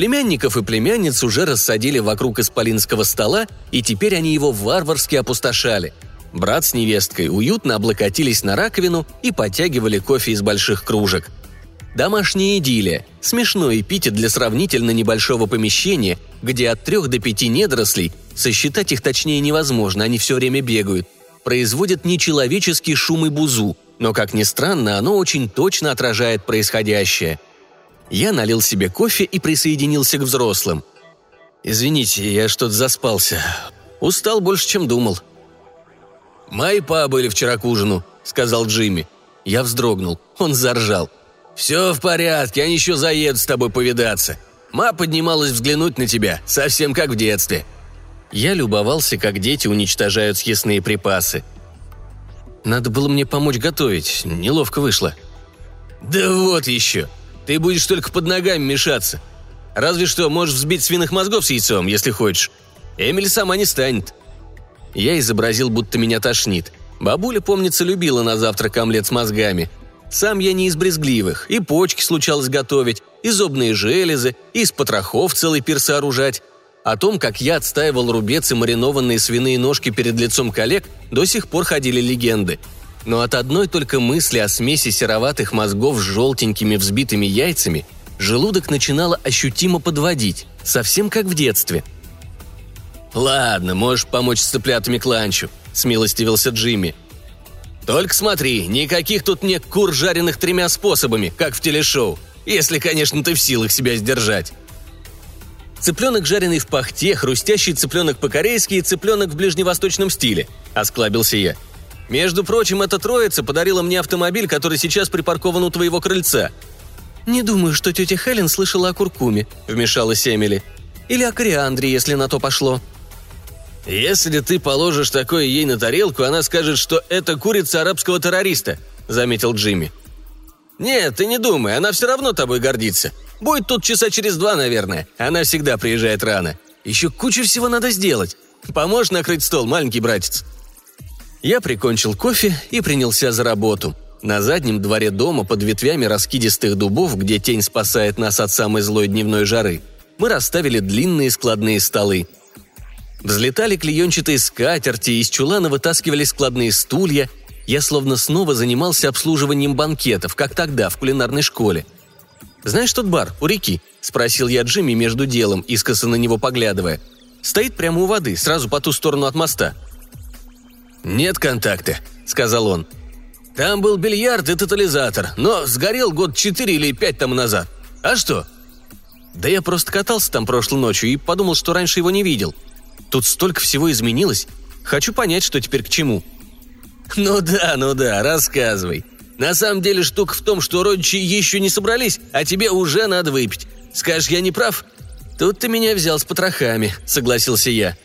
Племянников и племянниц уже рассадили вокруг исполинского стола, и теперь они его варварски опустошали. Брат с невесткой уютно облокотились на раковину и подтягивали кофе из больших кружек. Домашняя идиллия – смешной эпитет для сравнительно небольшого помещения, где от трех до пяти недорослей, сосчитать их точнее невозможно, они все время бегают, производят нечеловеческий шум и бузу, но, как ни странно, оно очень точно отражает происходящее – я налил себе кофе и присоединился к взрослым. «Извините, я что-то заспался. Устал больше, чем думал». «Мои па были вчера к ужину», — сказал Джимми. Я вздрогнул. Он заржал. «Все в порядке, они еще заедут с тобой повидаться. Ма поднималась взглянуть на тебя, совсем как в детстве». Я любовался, как дети уничтожают съестные припасы. Надо было мне помочь готовить, неловко вышло. «Да вот еще!» Ты будешь только под ногами мешаться. Разве что можешь взбить свиных мозгов с яйцом, если хочешь. Эмили сама не станет». Я изобразил, будто меня тошнит. Бабуля, помнится, любила на завтрак омлет с мозгами. Сам я не из брезгливых. И почки случалось готовить, и зубные железы, и из потрохов целый пир сооружать. О том, как я отстаивал рубец и маринованные свиные ножки перед лицом коллег, до сих пор ходили легенды – но от одной только мысли о смеси сероватых мозгов с желтенькими взбитыми яйцами желудок начинало ощутимо подводить, совсем как в детстве. «Ладно, можешь помочь с цыплятами к ланчу», — смилостивился Джимми. «Только смотри, никаких тут нет кур, жареных тремя способами, как в телешоу, если, конечно, ты в силах себя сдержать». Цыпленок, жареный в пахте, хрустящий цыпленок по-корейски и цыпленок в ближневосточном стиле», – осклабился я – между прочим, эта троица подарила мне автомобиль, который сейчас припаркован у твоего крыльца». «Не думаю, что тетя Хелен слышала о куркуме», — вмешалась Эмили. «Или о кориандре, если на то пошло». «Если ты положишь такое ей на тарелку, она скажет, что это курица арабского террориста», — заметил Джимми. «Нет, ты не думай, она все равно тобой гордится. Будет тут часа через два, наверное. Она всегда приезжает рано. Еще кучу всего надо сделать. Поможешь накрыть стол, маленький братец?» Я прикончил кофе и принялся за работу. На заднем дворе дома под ветвями раскидистых дубов, где тень спасает нас от самой злой дневной жары, мы расставили длинные складные столы. Взлетали клеенчатые скатерти, из чулана вытаскивали складные стулья. Я словно снова занимался обслуживанием банкетов, как тогда, в кулинарной школе. «Знаешь тот бар у реки?» – спросил я Джимми между делом, искоса на него поглядывая. «Стоит прямо у воды, сразу по ту сторону от моста». «Нет контакта», – сказал он. «Там был бильярд и тотализатор, но сгорел год четыре или пять тому назад. А что?» «Да я просто катался там прошлой ночью и подумал, что раньше его не видел. Тут столько всего изменилось. Хочу понять, что теперь к чему». «Ну да, ну да, рассказывай. На самом деле штука в том, что родичи еще не собрались, а тебе уже надо выпить. Скажешь, я не прав?» «Тут ты меня взял с потрохами», — согласился я.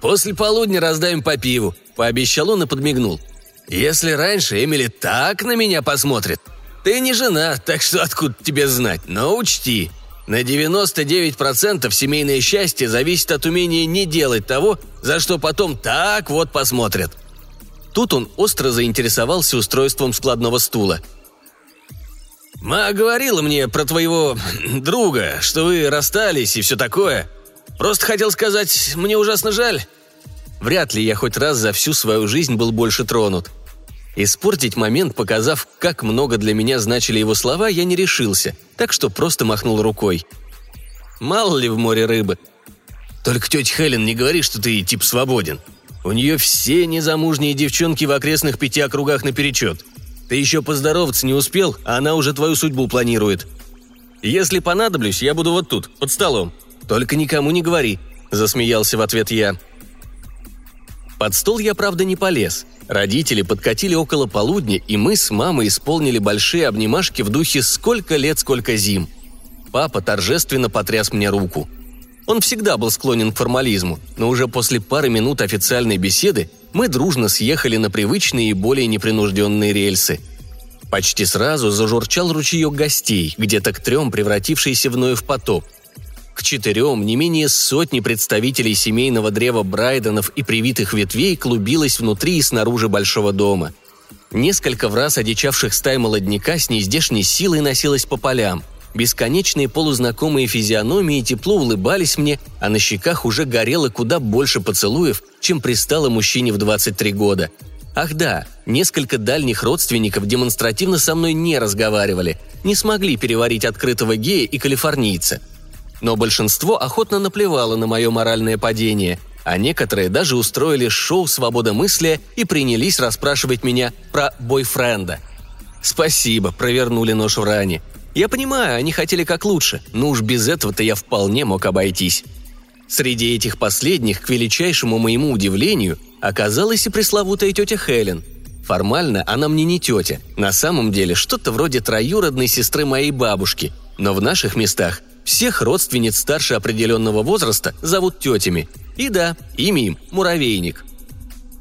«После полудня раздаем по пиву», — пообещал он и подмигнул. «Если раньше Эмили так на меня посмотрит, ты не жена, так что откуда тебе знать, но учти, на 99% семейное счастье зависит от умения не делать того, за что потом так вот посмотрят». Тут он остро заинтересовался устройством складного стула. «Ма говорила мне про твоего друга, что вы расстались и все такое. Просто хотел сказать, мне ужасно жаль». Вряд ли я хоть раз за всю свою жизнь был больше тронут. Испортить момент, показав, как много для меня значили его слова, я не решился, так что просто махнул рукой. Мало ли в море рыбы. Только тетя Хелен не говори, что ты тип свободен. У нее все незамужние девчонки в окрестных пяти округах наперечет. Ты еще поздороваться не успел, а она уже твою судьбу планирует. Если понадоблюсь, я буду вот тут, под столом. Только никому не говори», – засмеялся в ответ я. Под стол я, правда, не полез. Родители подкатили около полудня, и мы с мамой исполнили большие обнимашки в духе «Сколько лет, сколько зим». Папа торжественно потряс мне руку – он всегда был склонен к формализму, но уже после пары минут официальной беседы мы дружно съехали на привычные и более непринужденные рельсы. Почти сразу зажурчал ручеек гостей, где-то к трем превратившийся в в потоп. К четырем не менее сотни представителей семейного древа Брайденов и привитых ветвей клубилось внутри и снаружи большого дома. Несколько в раз одичавших стай молодняка с нездешней силой носилось по полям – Бесконечные полузнакомые физиономии тепло улыбались мне, а на щеках уже горело куда больше поцелуев, чем пристало мужчине в 23 года. Ах да, несколько дальних родственников демонстративно со мной не разговаривали, не смогли переварить открытого гея и калифорнийца. Но большинство охотно наплевало на мое моральное падение, а некоторые даже устроили шоу «Свобода мысли» и принялись расспрашивать меня про бойфренда. Спасибо, провернули нож в ране – я понимаю, они хотели как лучше, но уж без этого-то я вполне мог обойтись. Среди этих последних, к величайшему моему удивлению, оказалась и пресловутая тетя Хелен. Формально она мне не тетя, на самом деле что-то вроде троюродной сестры моей бабушки, но в наших местах всех родственниц старше определенного возраста зовут тетями. И да, имя им – Муравейник.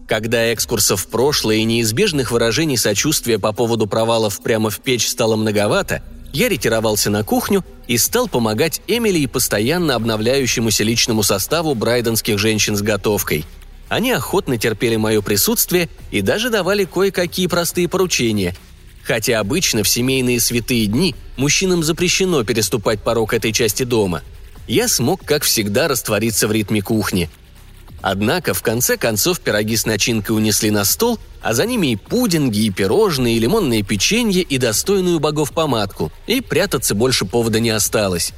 Когда экскурсов в прошлое и неизбежных выражений сочувствия по поводу провалов прямо в печь стало многовато – я ретировался на кухню и стал помогать Эмили и постоянно обновляющемуся личному составу брайденских женщин с готовкой. Они охотно терпели мое присутствие и даже давали кое-какие простые поручения. Хотя обычно в семейные святые дни мужчинам запрещено переступать порог этой части дома. Я смог, как всегда, раствориться в ритме кухни – Однако, в конце концов, пироги с начинкой унесли на стол, а за ними и пудинги, и пирожные, и лимонные печенье, и достойную богов помадку, и прятаться больше повода не осталось.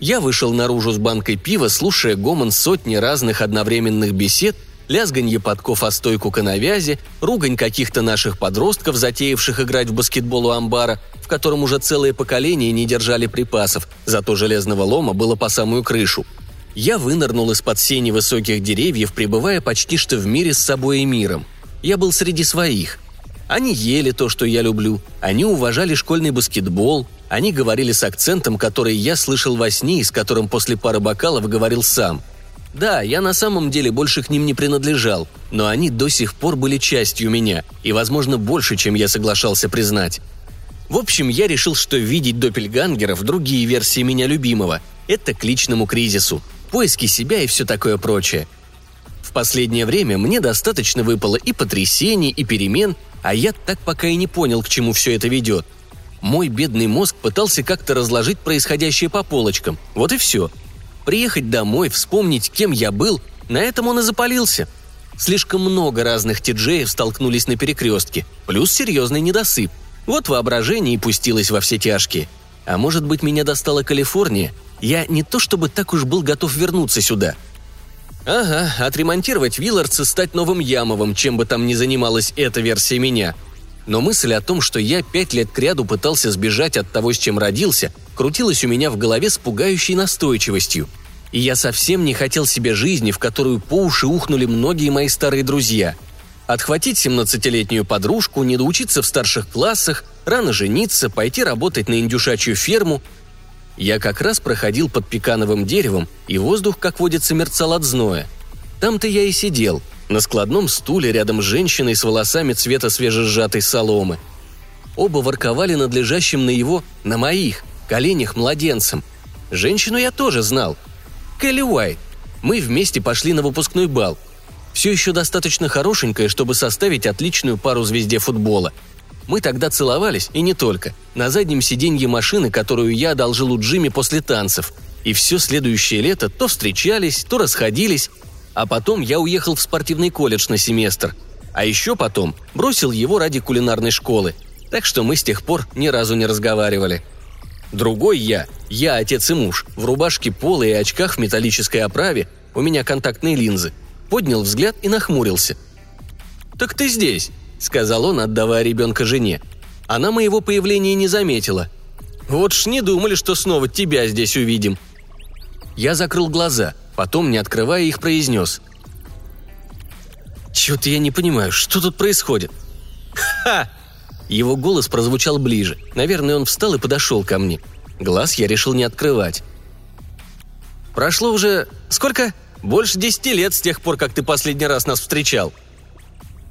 Я вышел наружу с банкой пива, слушая гомон сотни разных одновременных бесед, лязганье подков о стойку коновязи, ругань каких-то наших подростков, затеявших играть в баскетбол у амбара, в котором уже целое поколение не держали припасов, зато железного лома было по самую крышу – я вынырнул из-под сени высоких деревьев, пребывая почти что в мире с собой и миром. Я был среди своих. Они ели то, что я люблю, они уважали школьный баскетбол, они говорили с акцентом, который я слышал во сне и с которым после пары бокалов говорил сам. Да, я на самом деле больше к ним не принадлежал, но они до сих пор были частью меня, и, возможно, больше, чем я соглашался признать. В общем, я решил, что видеть доппельгангеров, другие версии меня любимого, это к личному кризису – поиски себя и все такое прочее. В последнее время мне достаточно выпало и потрясений, и перемен, а я так пока и не понял, к чему все это ведет. Мой бедный мозг пытался как-то разложить происходящее по полочкам. Вот и все. Приехать домой, вспомнить, кем я был, На этом он и запалился. Слишком много разных тиджеев столкнулись на перекрестке, плюс серьезный недосып. Вот воображение и пустилось во все тяжкие. А может быть, меня достала Калифорния? Я не то чтобы так уж был готов вернуться сюда. Ага, отремонтировать Виллардс стать новым Ямовым, чем бы там ни занималась эта версия меня. Но мысль о том, что я пять лет кряду пытался сбежать от того, с чем родился, крутилась у меня в голове с пугающей настойчивостью – и я совсем не хотел себе жизни, в которую по уши ухнули многие мои старые друзья. Отхватить 17-летнюю подружку, не доучиться в старших классах, рано жениться, пойти работать на индюшачью ферму. Я как раз проходил под пекановым деревом, и воздух, как водится, мерцал от зноя. Там-то я и сидел, на складном стуле рядом с женщиной с волосами цвета свежесжатой соломы. Оба ворковали над лежащим на его, на моих, коленях младенцем. Женщину я тоже знал – Келли Уайт. Мы вместе пошли на выпускной бал. Все еще достаточно хорошенькая, чтобы составить отличную пару звезде футбола. Мы тогда целовались, и не только, на заднем сиденье машины, которую я одолжил у Джимми после танцев. И все следующее лето то встречались, то расходились, а потом я уехал в спортивный колледж на семестр. А еще потом бросил его ради кулинарной школы. Так что мы с тех пор ни разу не разговаривали – Другой я, я отец и муж, в рубашке пола и очках в металлической оправе, у меня контактные линзы, поднял взгляд и нахмурился. «Так ты здесь», — сказал он, отдавая ребенка жене. Она моего появления не заметила. «Вот ж не думали, что снова тебя здесь увидим». Я закрыл глаза, потом, не открывая их, произнес. «Чего-то я не понимаю, что тут происходит?» «Ха!» Его голос прозвучал ближе. Наверное, он встал и подошел ко мне. Глаз я решил не открывать. «Прошло уже... сколько? Больше десяти лет с тех пор, как ты последний раз нас встречал».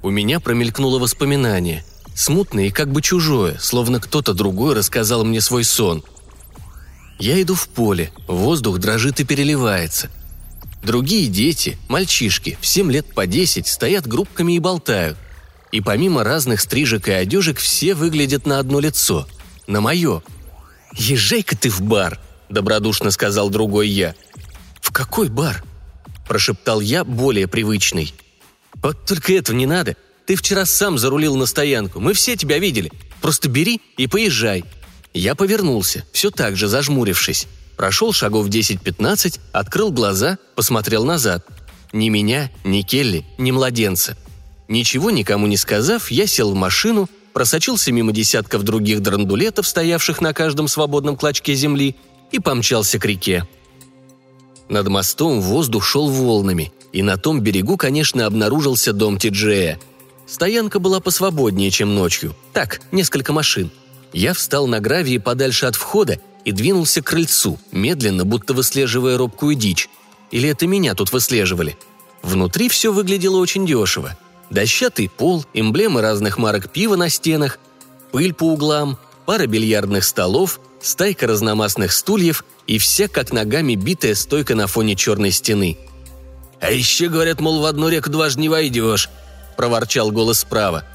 У меня промелькнуло воспоминание. Смутное и как бы чужое, словно кто-то другой рассказал мне свой сон. Я иду в поле, воздух дрожит и переливается. Другие дети, мальчишки, в семь лет по десять, стоят группками и болтают – и помимо разных стрижек и одежек все выглядят на одно лицо. На мое. «Езжай-ка ты в бар», – добродушно сказал другой я. «В какой бар?» – прошептал я, более привычный. «Вот только этого не надо. Ты вчера сам зарулил на стоянку. Мы все тебя видели. Просто бери и поезжай». Я повернулся, все так же зажмурившись. Прошел шагов 10-15, открыл глаза, посмотрел назад. Ни меня, ни Келли, ни младенца. Ничего никому не сказав, я сел в машину, просочился мимо десятков других драндулетов, стоявших на каждом свободном клочке земли, и помчался к реке. Над мостом воздух шел волнами, и на том берегу, конечно, обнаружился дом Тиджея. Стоянка была посвободнее, чем ночью. Так, несколько машин. Я встал на гравии подальше от входа и двинулся к крыльцу, медленно, будто выслеживая робкую дичь. Или это меня тут выслеживали? Внутри все выглядело очень дешево. Дощатый пол, эмблемы разных марок пива на стенах, пыль по углам, пара бильярдных столов, стайка разномастных стульев и вся как ногами битая стойка на фоне черной стены. «А еще, говорят, мол, в одну реку дважды не войдешь», – проворчал голос справа.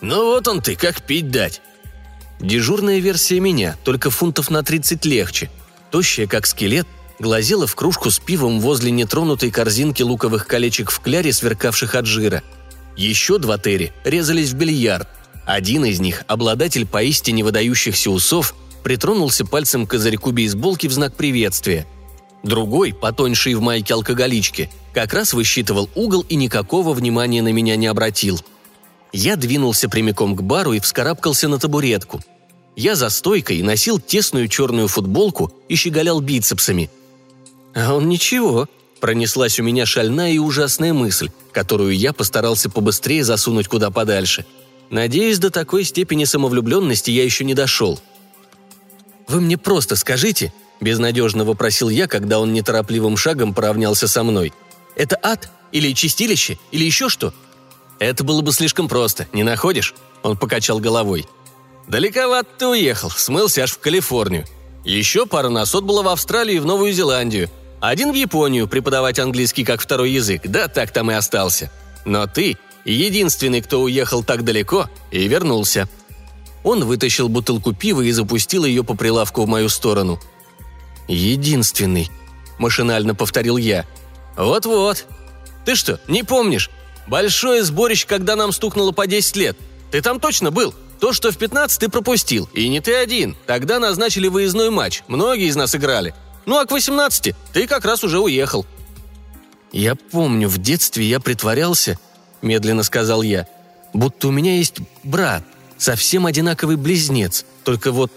«Ну вот он ты, как пить дать». Дежурная версия меня, только фунтов на 30 легче. Тощая, как скелет, глазела в кружку с пивом возле нетронутой корзинки луковых колечек в кляре, сверкавших от жира – еще два Терри резались в бильярд. Один из них, обладатель поистине выдающихся усов, притронулся пальцем к козырьку бейсболки в знак приветствия. Другой, потоньший в майке алкоголички, как раз высчитывал угол и никакого внимания на меня не обратил. Я двинулся прямиком к бару и вскарабкался на табуретку. Я за стойкой носил тесную черную футболку и щеголял бицепсами. А он ничего, Пронеслась у меня шальная и ужасная мысль, которую я постарался побыстрее засунуть куда подальше. Надеюсь, до такой степени самовлюбленности я еще не дошел. «Вы мне просто скажите», – безнадежно вопросил я, когда он неторопливым шагом поравнялся со мной. «Это ад? Или чистилище? Или еще что?» «Это было бы слишком просто, не находишь?» Он покачал головой. «Далековато ты уехал, смылся аж в Калифорнию. Еще пара на сот было в Австралию и в Новую Зеландию. Один в Японию преподавать английский как второй язык, да так там и остался. Но ты единственный, кто уехал так далеко и вернулся». Он вытащил бутылку пива и запустил ее по прилавку в мою сторону. «Единственный», – машинально повторил я. «Вот-вот». Ты что, не помнишь? Большое сборище, когда нам стукнуло по 10 лет. Ты там точно был? То, что в 15 ты пропустил. И не ты один. Тогда назначили выездной матч. Многие из нас играли. Ну а к 18 ты как раз уже уехал». «Я помню, в детстве я притворялся», — медленно сказал я, «будто у меня есть брат, совсем одинаковый близнец, только вот...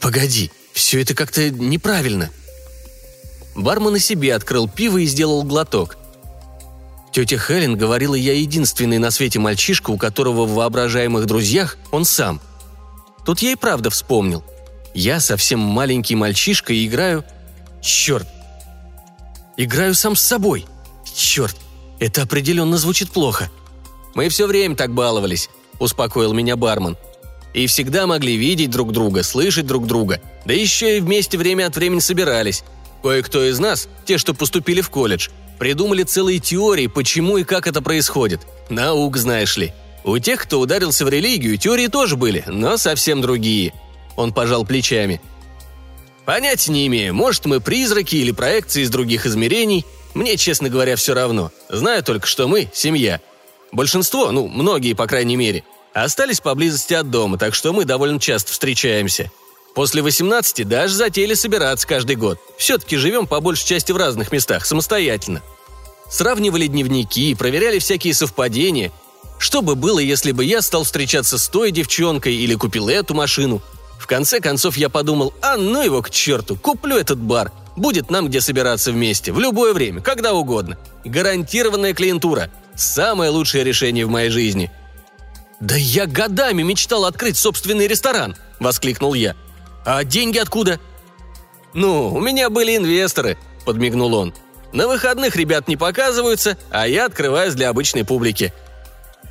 Погоди, все это как-то неправильно». Бармен и себе открыл пиво и сделал глоток. Тетя Хелен говорила, я единственный на свете мальчишка, у которого в воображаемых друзьях он сам. Тут я и правда вспомнил. Я совсем маленький мальчишка и играю... Черт! Играю сам с собой. Черт! Это определенно звучит плохо. Мы все время так баловались, успокоил меня бармен. И всегда могли видеть друг друга, слышать друг друга. Да еще и вместе время от времени собирались. Кое-кто из нас, те, что поступили в колледж, придумали целые теории, почему и как это происходит. Наук, знаешь ли. У тех, кто ударился в религию, теории тоже были, но совсем другие. Он пожал плечами. Понятия не имею, может, мы призраки или проекции из других измерений. Мне, честно говоря, все равно. Знаю только, что мы – семья. Большинство, ну, многие, по крайней мере, остались поблизости от дома, так что мы довольно часто встречаемся – После 18 даже затеяли собираться каждый год. Все-таки живем по большей части в разных местах, самостоятельно. Сравнивали дневники, проверяли всякие совпадения. Что бы было, если бы я стал встречаться с той девчонкой или купил эту машину? В конце концов я подумал, а ну его к черту, куплю этот бар. Будет нам где собираться вместе, в любое время, когда угодно. Гарантированная клиентура. Самое лучшее решение в моей жизни. «Да я годами мечтал открыть собственный ресторан!» – воскликнул я. «А деньги откуда?» «Ну, у меня были инвесторы», – подмигнул он. «На выходных ребят не показываются, а я открываюсь для обычной публики.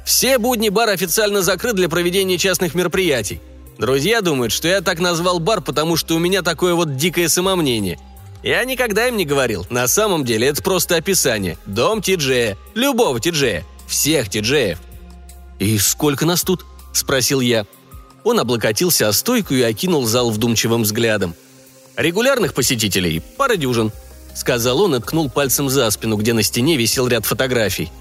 Все будни бар официально закрыт для проведения частных мероприятий. Друзья думают, что я так назвал бар, потому что у меня такое вот дикое самомнение. Я никогда им не говорил. На самом деле это просто описание. Дом Тиджея. Любого Тиджея. Всех Тиджеев. «И сколько нас тут?» – спросил я. – он облокотился о стойку и окинул зал вдумчивым взглядом. «Регулярных посетителей – пара дюжин», – сказал он и ткнул пальцем за спину, где на стене висел ряд фотографий.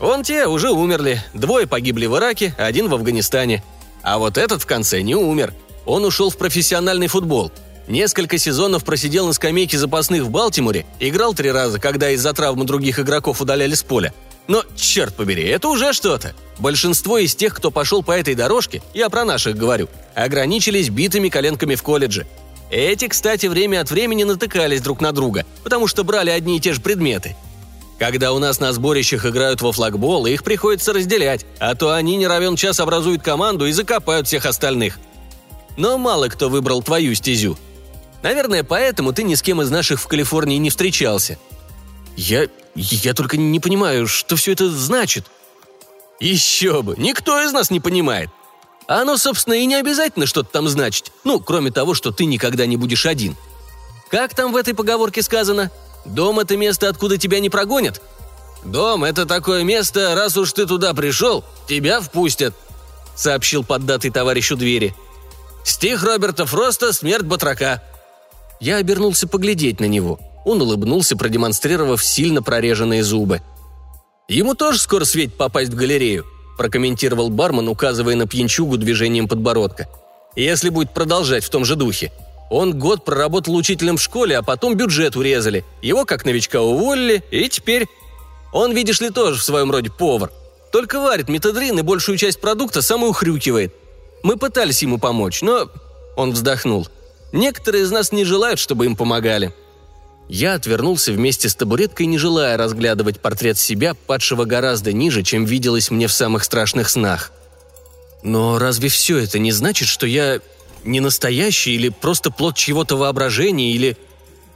«Вон те уже умерли, двое погибли в Ираке, один в Афганистане. А вот этот в конце не умер. Он ушел в профессиональный футбол. Несколько сезонов просидел на скамейке запасных в Балтиморе, играл три раза, когда из-за травмы других игроков удаляли с поля – но, черт побери, это уже что-то. Большинство из тех, кто пошел по этой дорожке, я про наших говорю, ограничились битыми коленками в колледже. Эти, кстати, время от времени натыкались друг на друга, потому что брали одни и те же предметы. Когда у нас на сборищах играют во флагбол, их приходится разделять, а то они не равен час образуют команду и закопают всех остальных. Но мало кто выбрал твою стезю. Наверное, поэтому ты ни с кем из наших в Калифорнии не встречался. Я я только не понимаю, что все это значит». «Еще бы! Никто из нас не понимает. А оно, собственно, и не обязательно что-то там значить. Ну, кроме того, что ты никогда не будешь один. Как там в этой поговорке сказано? Дом – это место, откуда тебя не прогонят? Дом – это такое место, раз уж ты туда пришел, тебя впустят», – сообщил поддатый товарищу двери. «Стих Роберта Фроста «Смерть батрака». Я обернулся поглядеть на него – он улыбнулся, продемонстрировав сильно прореженные зубы. «Ему тоже скоро светит попасть в галерею», – прокомментировал бармен, указывая на пьянчугу движением подбородка. «Если будет продолжать в том же духе. Он год проработал учителем в школе, а потом бюджет урезали. Его как новичка уволили, и теперь... Он, видишь ли, тоже в своем роде повар. Только варит метадрин и большую часть продукта самоухрюкивает. Мы пытались ему помочь, но...» Он вздохнул. «Некоторые из нас не желают, чтобы им помогали. Я отвернулся вместе с табуреткой, не желая разглядывать портрет себя, падшего гораздо ниже, чем виделось мне в самых страшных снах. Но разве все это не значит, что я не настоящий или просто плод чьего-то воображения или...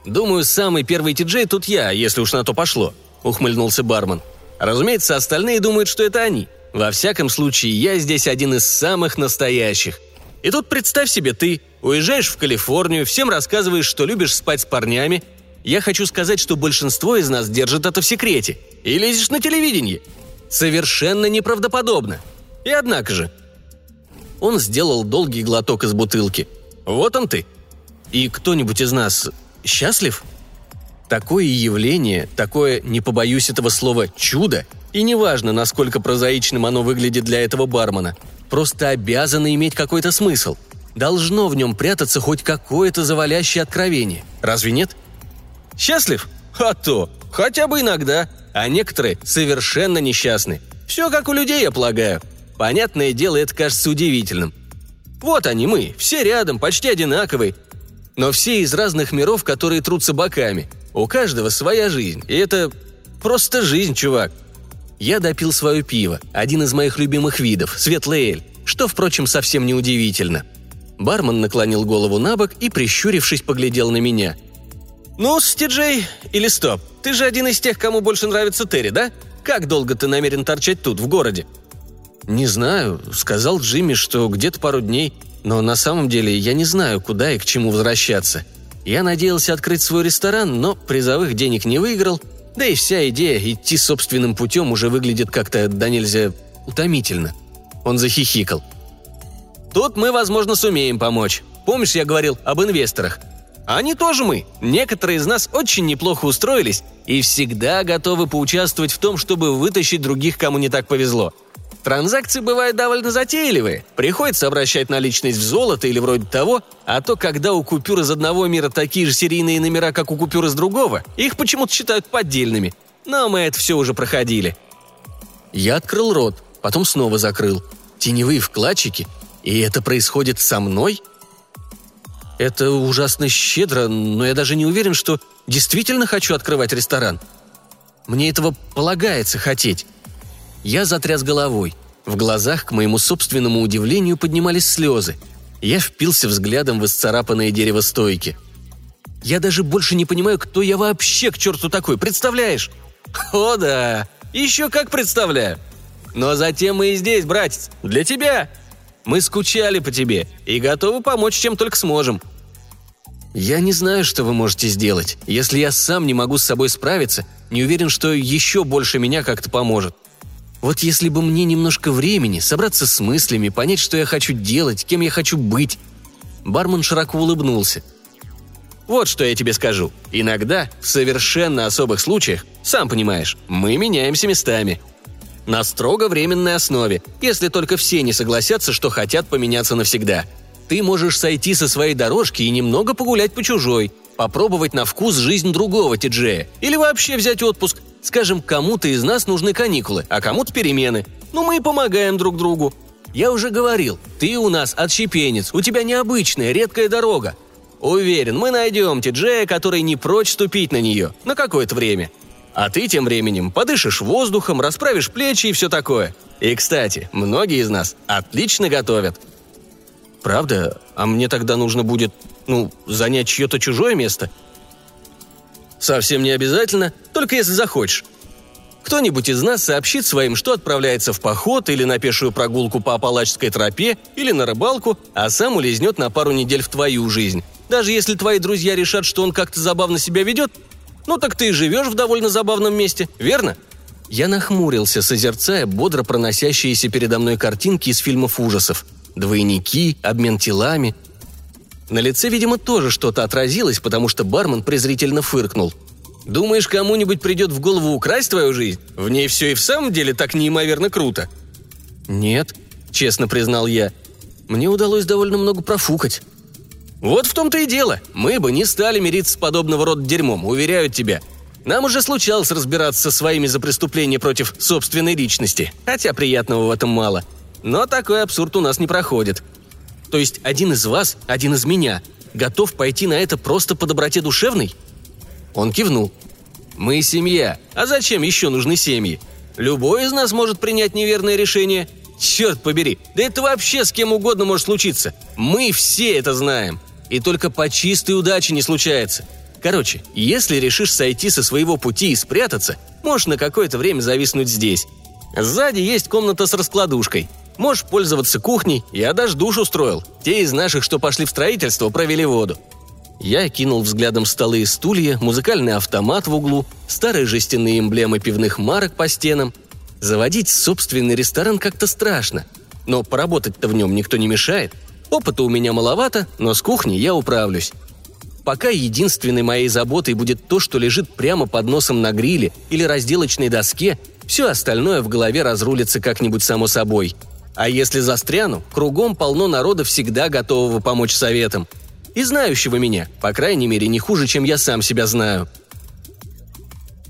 Думаю, самый первый тиджей тут я, если уж на то пошло, ухмыльнулся бармен. Разумеется, остальные думают, что это они. Во всяком случае, я здесь один из самых настоящих. И тут представь себе, ты уезжаешь в Калифорнию, всем рассказываешь, что любишь спать с парнями, я хочу сказать, что большинство из нас держит это в секрете. И лезешь на телевидение. Совершенно неправдоподобно. И однако же. Он сделал долгий глоток из бутылки. Вот он ты. И кто-нибудь из нас счастлив? Такое явление, такое, не побоюсь этого слова, чудо, и неважно, насколько прозаичным оно выглядит для этого бармена, просто обязано иметь какой-то смысл. Должно в нем прятаться хоть какое-то завалящее откровение. Разве нет? Счастлив? А то. Хотя бы иногда. А некоторые совершенно несчастны. Все как у людей, я полагаю. Понятное дело, это кажется удивительным. Вот они мы, все рядом, почти одинаковые. Но все из разных миров, которые трутся боками – у каждого своя жизнь, и это просто жизнь, чувак. Я допил свое пиво, один из моих любимых видов, светлый эль, что, впрочем, совсем не удивительно. Бармен наклонил голову на бок и, прищурившись, поглядел на меня. «Ну, Стиджей, или стоп, ты же один из тех, кому больше нравится Терри, да? Как долго ты намерен торчать тут, в городе?» «Не знаю. Сказал Джимми, что где-то пару дней. Но на самом деле я не знаю, куда и к чему возвращаться. Я надеялся открыть свой ресторан, но призовых денег не выиграл, да и вся идея идти собственным путем уже выглядит как-то да нельзя утомительно. Он захихикал. «Тут мы, возможно, сумеем помочь. Помнишь, я говорил об инвесторах? Они тоже мы. Некоторые из нас очень неплохо устроились и всегда готовы поучаствовать в том, чтобы вытащить других, кому не так повезло. Транзакции бывают довольно затейливые. Приходится обращать наличность в золото или вроде того, а то, когда у купюр из одного мира такие же серийные номера, как у купюр из другого, их почему-то считают поддельными. Но мы это все уже проходили. Я открыл рот, потом снова закрыл. Теневые вкладчики? И это происходит со мной? Это ужасно щедро, но я даже не уверен, что действительно хочу открывать ресторан. Мне этого полагается хотеть. Я затряс головой. В глазах, к моему собственному удивлению, поднимались слезы. Я впился взглядом в исцарапанное дерево стойки. Я даже больше не понимаю, кто я вообще к черту такой, представляешь? О да, еще как представляю. Но затем мы и здесь, братец, для тебя. Мы скучали по тебе и готовы помочь, чем только сможем. Я не знаю, что вы можете сделать. Если я сам не могу с собой справиться, не уверен, что еще больше меня как-то поможет. Вот если бы мне немножко времени, собраться с мыслями, понять, что я хочу делать, кем я хочу быть. Бармен широко улыбнулся. Вот что я тебе скажу. Иногда, в совершенно особых случаях, сам понимаешь, мы меняемся местами. На строго временной основе, если только все не согласятся, что хотят поменяться навсегда. Ты можешь сойти со своей дорожки и немного погулять по чужой, попробовать на вкус жизнь другого тиджея, или вообще взять отпуск, Скажем, кому-то из нас нужны каникулы, а кому-то перемены. Ну, мы и помогаем друг другу. Я уже говорил, ты у нас отщепенец, у тебя необычная, редкая дорога. Уверен, мы найдем Тиджея, который не прочь ступить на нее, на какое-то время. А ты тем временем подышишь воздухом, расправишь плечи и все такое. И, кстати, многие из нас отлично готовят. Правда? А мне тогда нужно будет, ну, занять чье-то чужое место – Совсем не обязательно, только если захочешь. Кто-нибудь из нас сообщит своим, что отправляется в поход или на пешую прогулку по Апалачской тропе или на рыбалку, а сам улизнет на пару недель в твою жизнь. Даже если твои друзья решат, что он как-то забавно себя ведет, ну так ты и живешь в довольно забавном месте, верно? Я нахмурился, созерцая бодро проносящиеся передо мной картинки из фильмов ужасов. Двойники, обмен телами, на лице, видимо, тоже что-то отразилось, потому что бармен презрительно фыркнул. «Думаешь, кому-нибудь придет в голову украсть твою жизнь? В ней все и в самом деле так неимоверно круто». «Нет», — честно признал я. «Мне удалось довольно много профукать». «Вот в том-то и дело. Мы бы не стали мириться с подобного рода дерьмом, уверяю тебя. Нам уже случалось разбираться со своими за преступления против собственной личности, хотя приятного в этом мало. Но такой абсурд у нас не проходит. То есть один из вас, один из меня, готов пойти на это просто по доброте душевной?» Он кивнул. «Мы семья. А зачем еще нужны семьи? Любой из нас может принять неверное решение. Черт побери, да это вообще с кем угодно может случиться. Мы все это знаем. И только по чистой удаче не случается. Короче, если решишь сойти со своего пути и спрятаться, можешь на какое-то время зависнуть здесь. Сзади есть комната с раскладушкой. Можешь пользоваться кухней, я даже душ устроил. Те из наших, что пошли в строительство, провели воду». Я кинул взглядом столы и стулья, музыкальный автомат в углу, старые жестяные эмблемы пивных марок по стенам. Заводить собственный ресторан как-то страшно. Но поработать-то в нем никто не мешает. Опыта у меня маловато, но с кухней я управлюсь. Пока единственной моей заботой будет то, что лежит прямо под носом на гриле или разделочной доске, все остальное в голове разрулится как-нибудь само собой. А если застряну, кругом полно народа всегда готового помочь советом. И знающего меня, по крайней мере, не хуже, чем я сам себя знаю.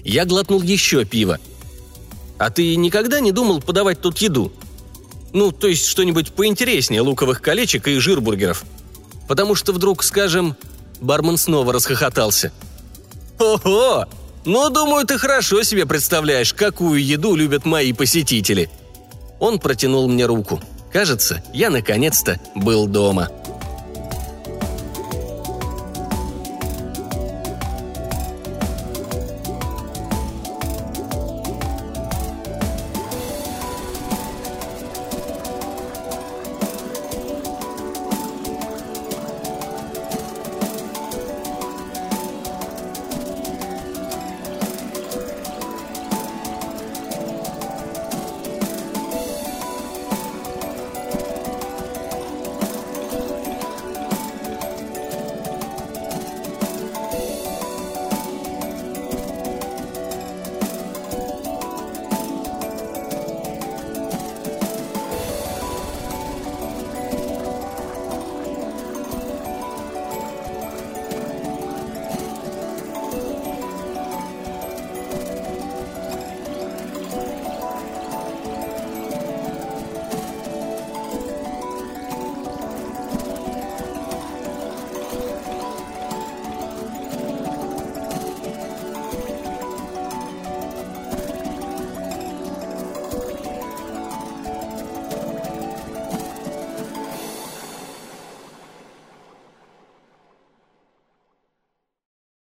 Я глотнул еще пиво. «А ты никогда не думал подавать тут еду?» «Ну, то есть что-нибудь поинтереснее луковых колечек и жирбургеров?» «Потому что вдруг, скажем, Бармен снова расхохотался. «Ого! Ну, думаю, ты хорошо себе представляешь, какую еду любят мои посетители». Он протянул мне руку. Кажется, я наконец-то был дома.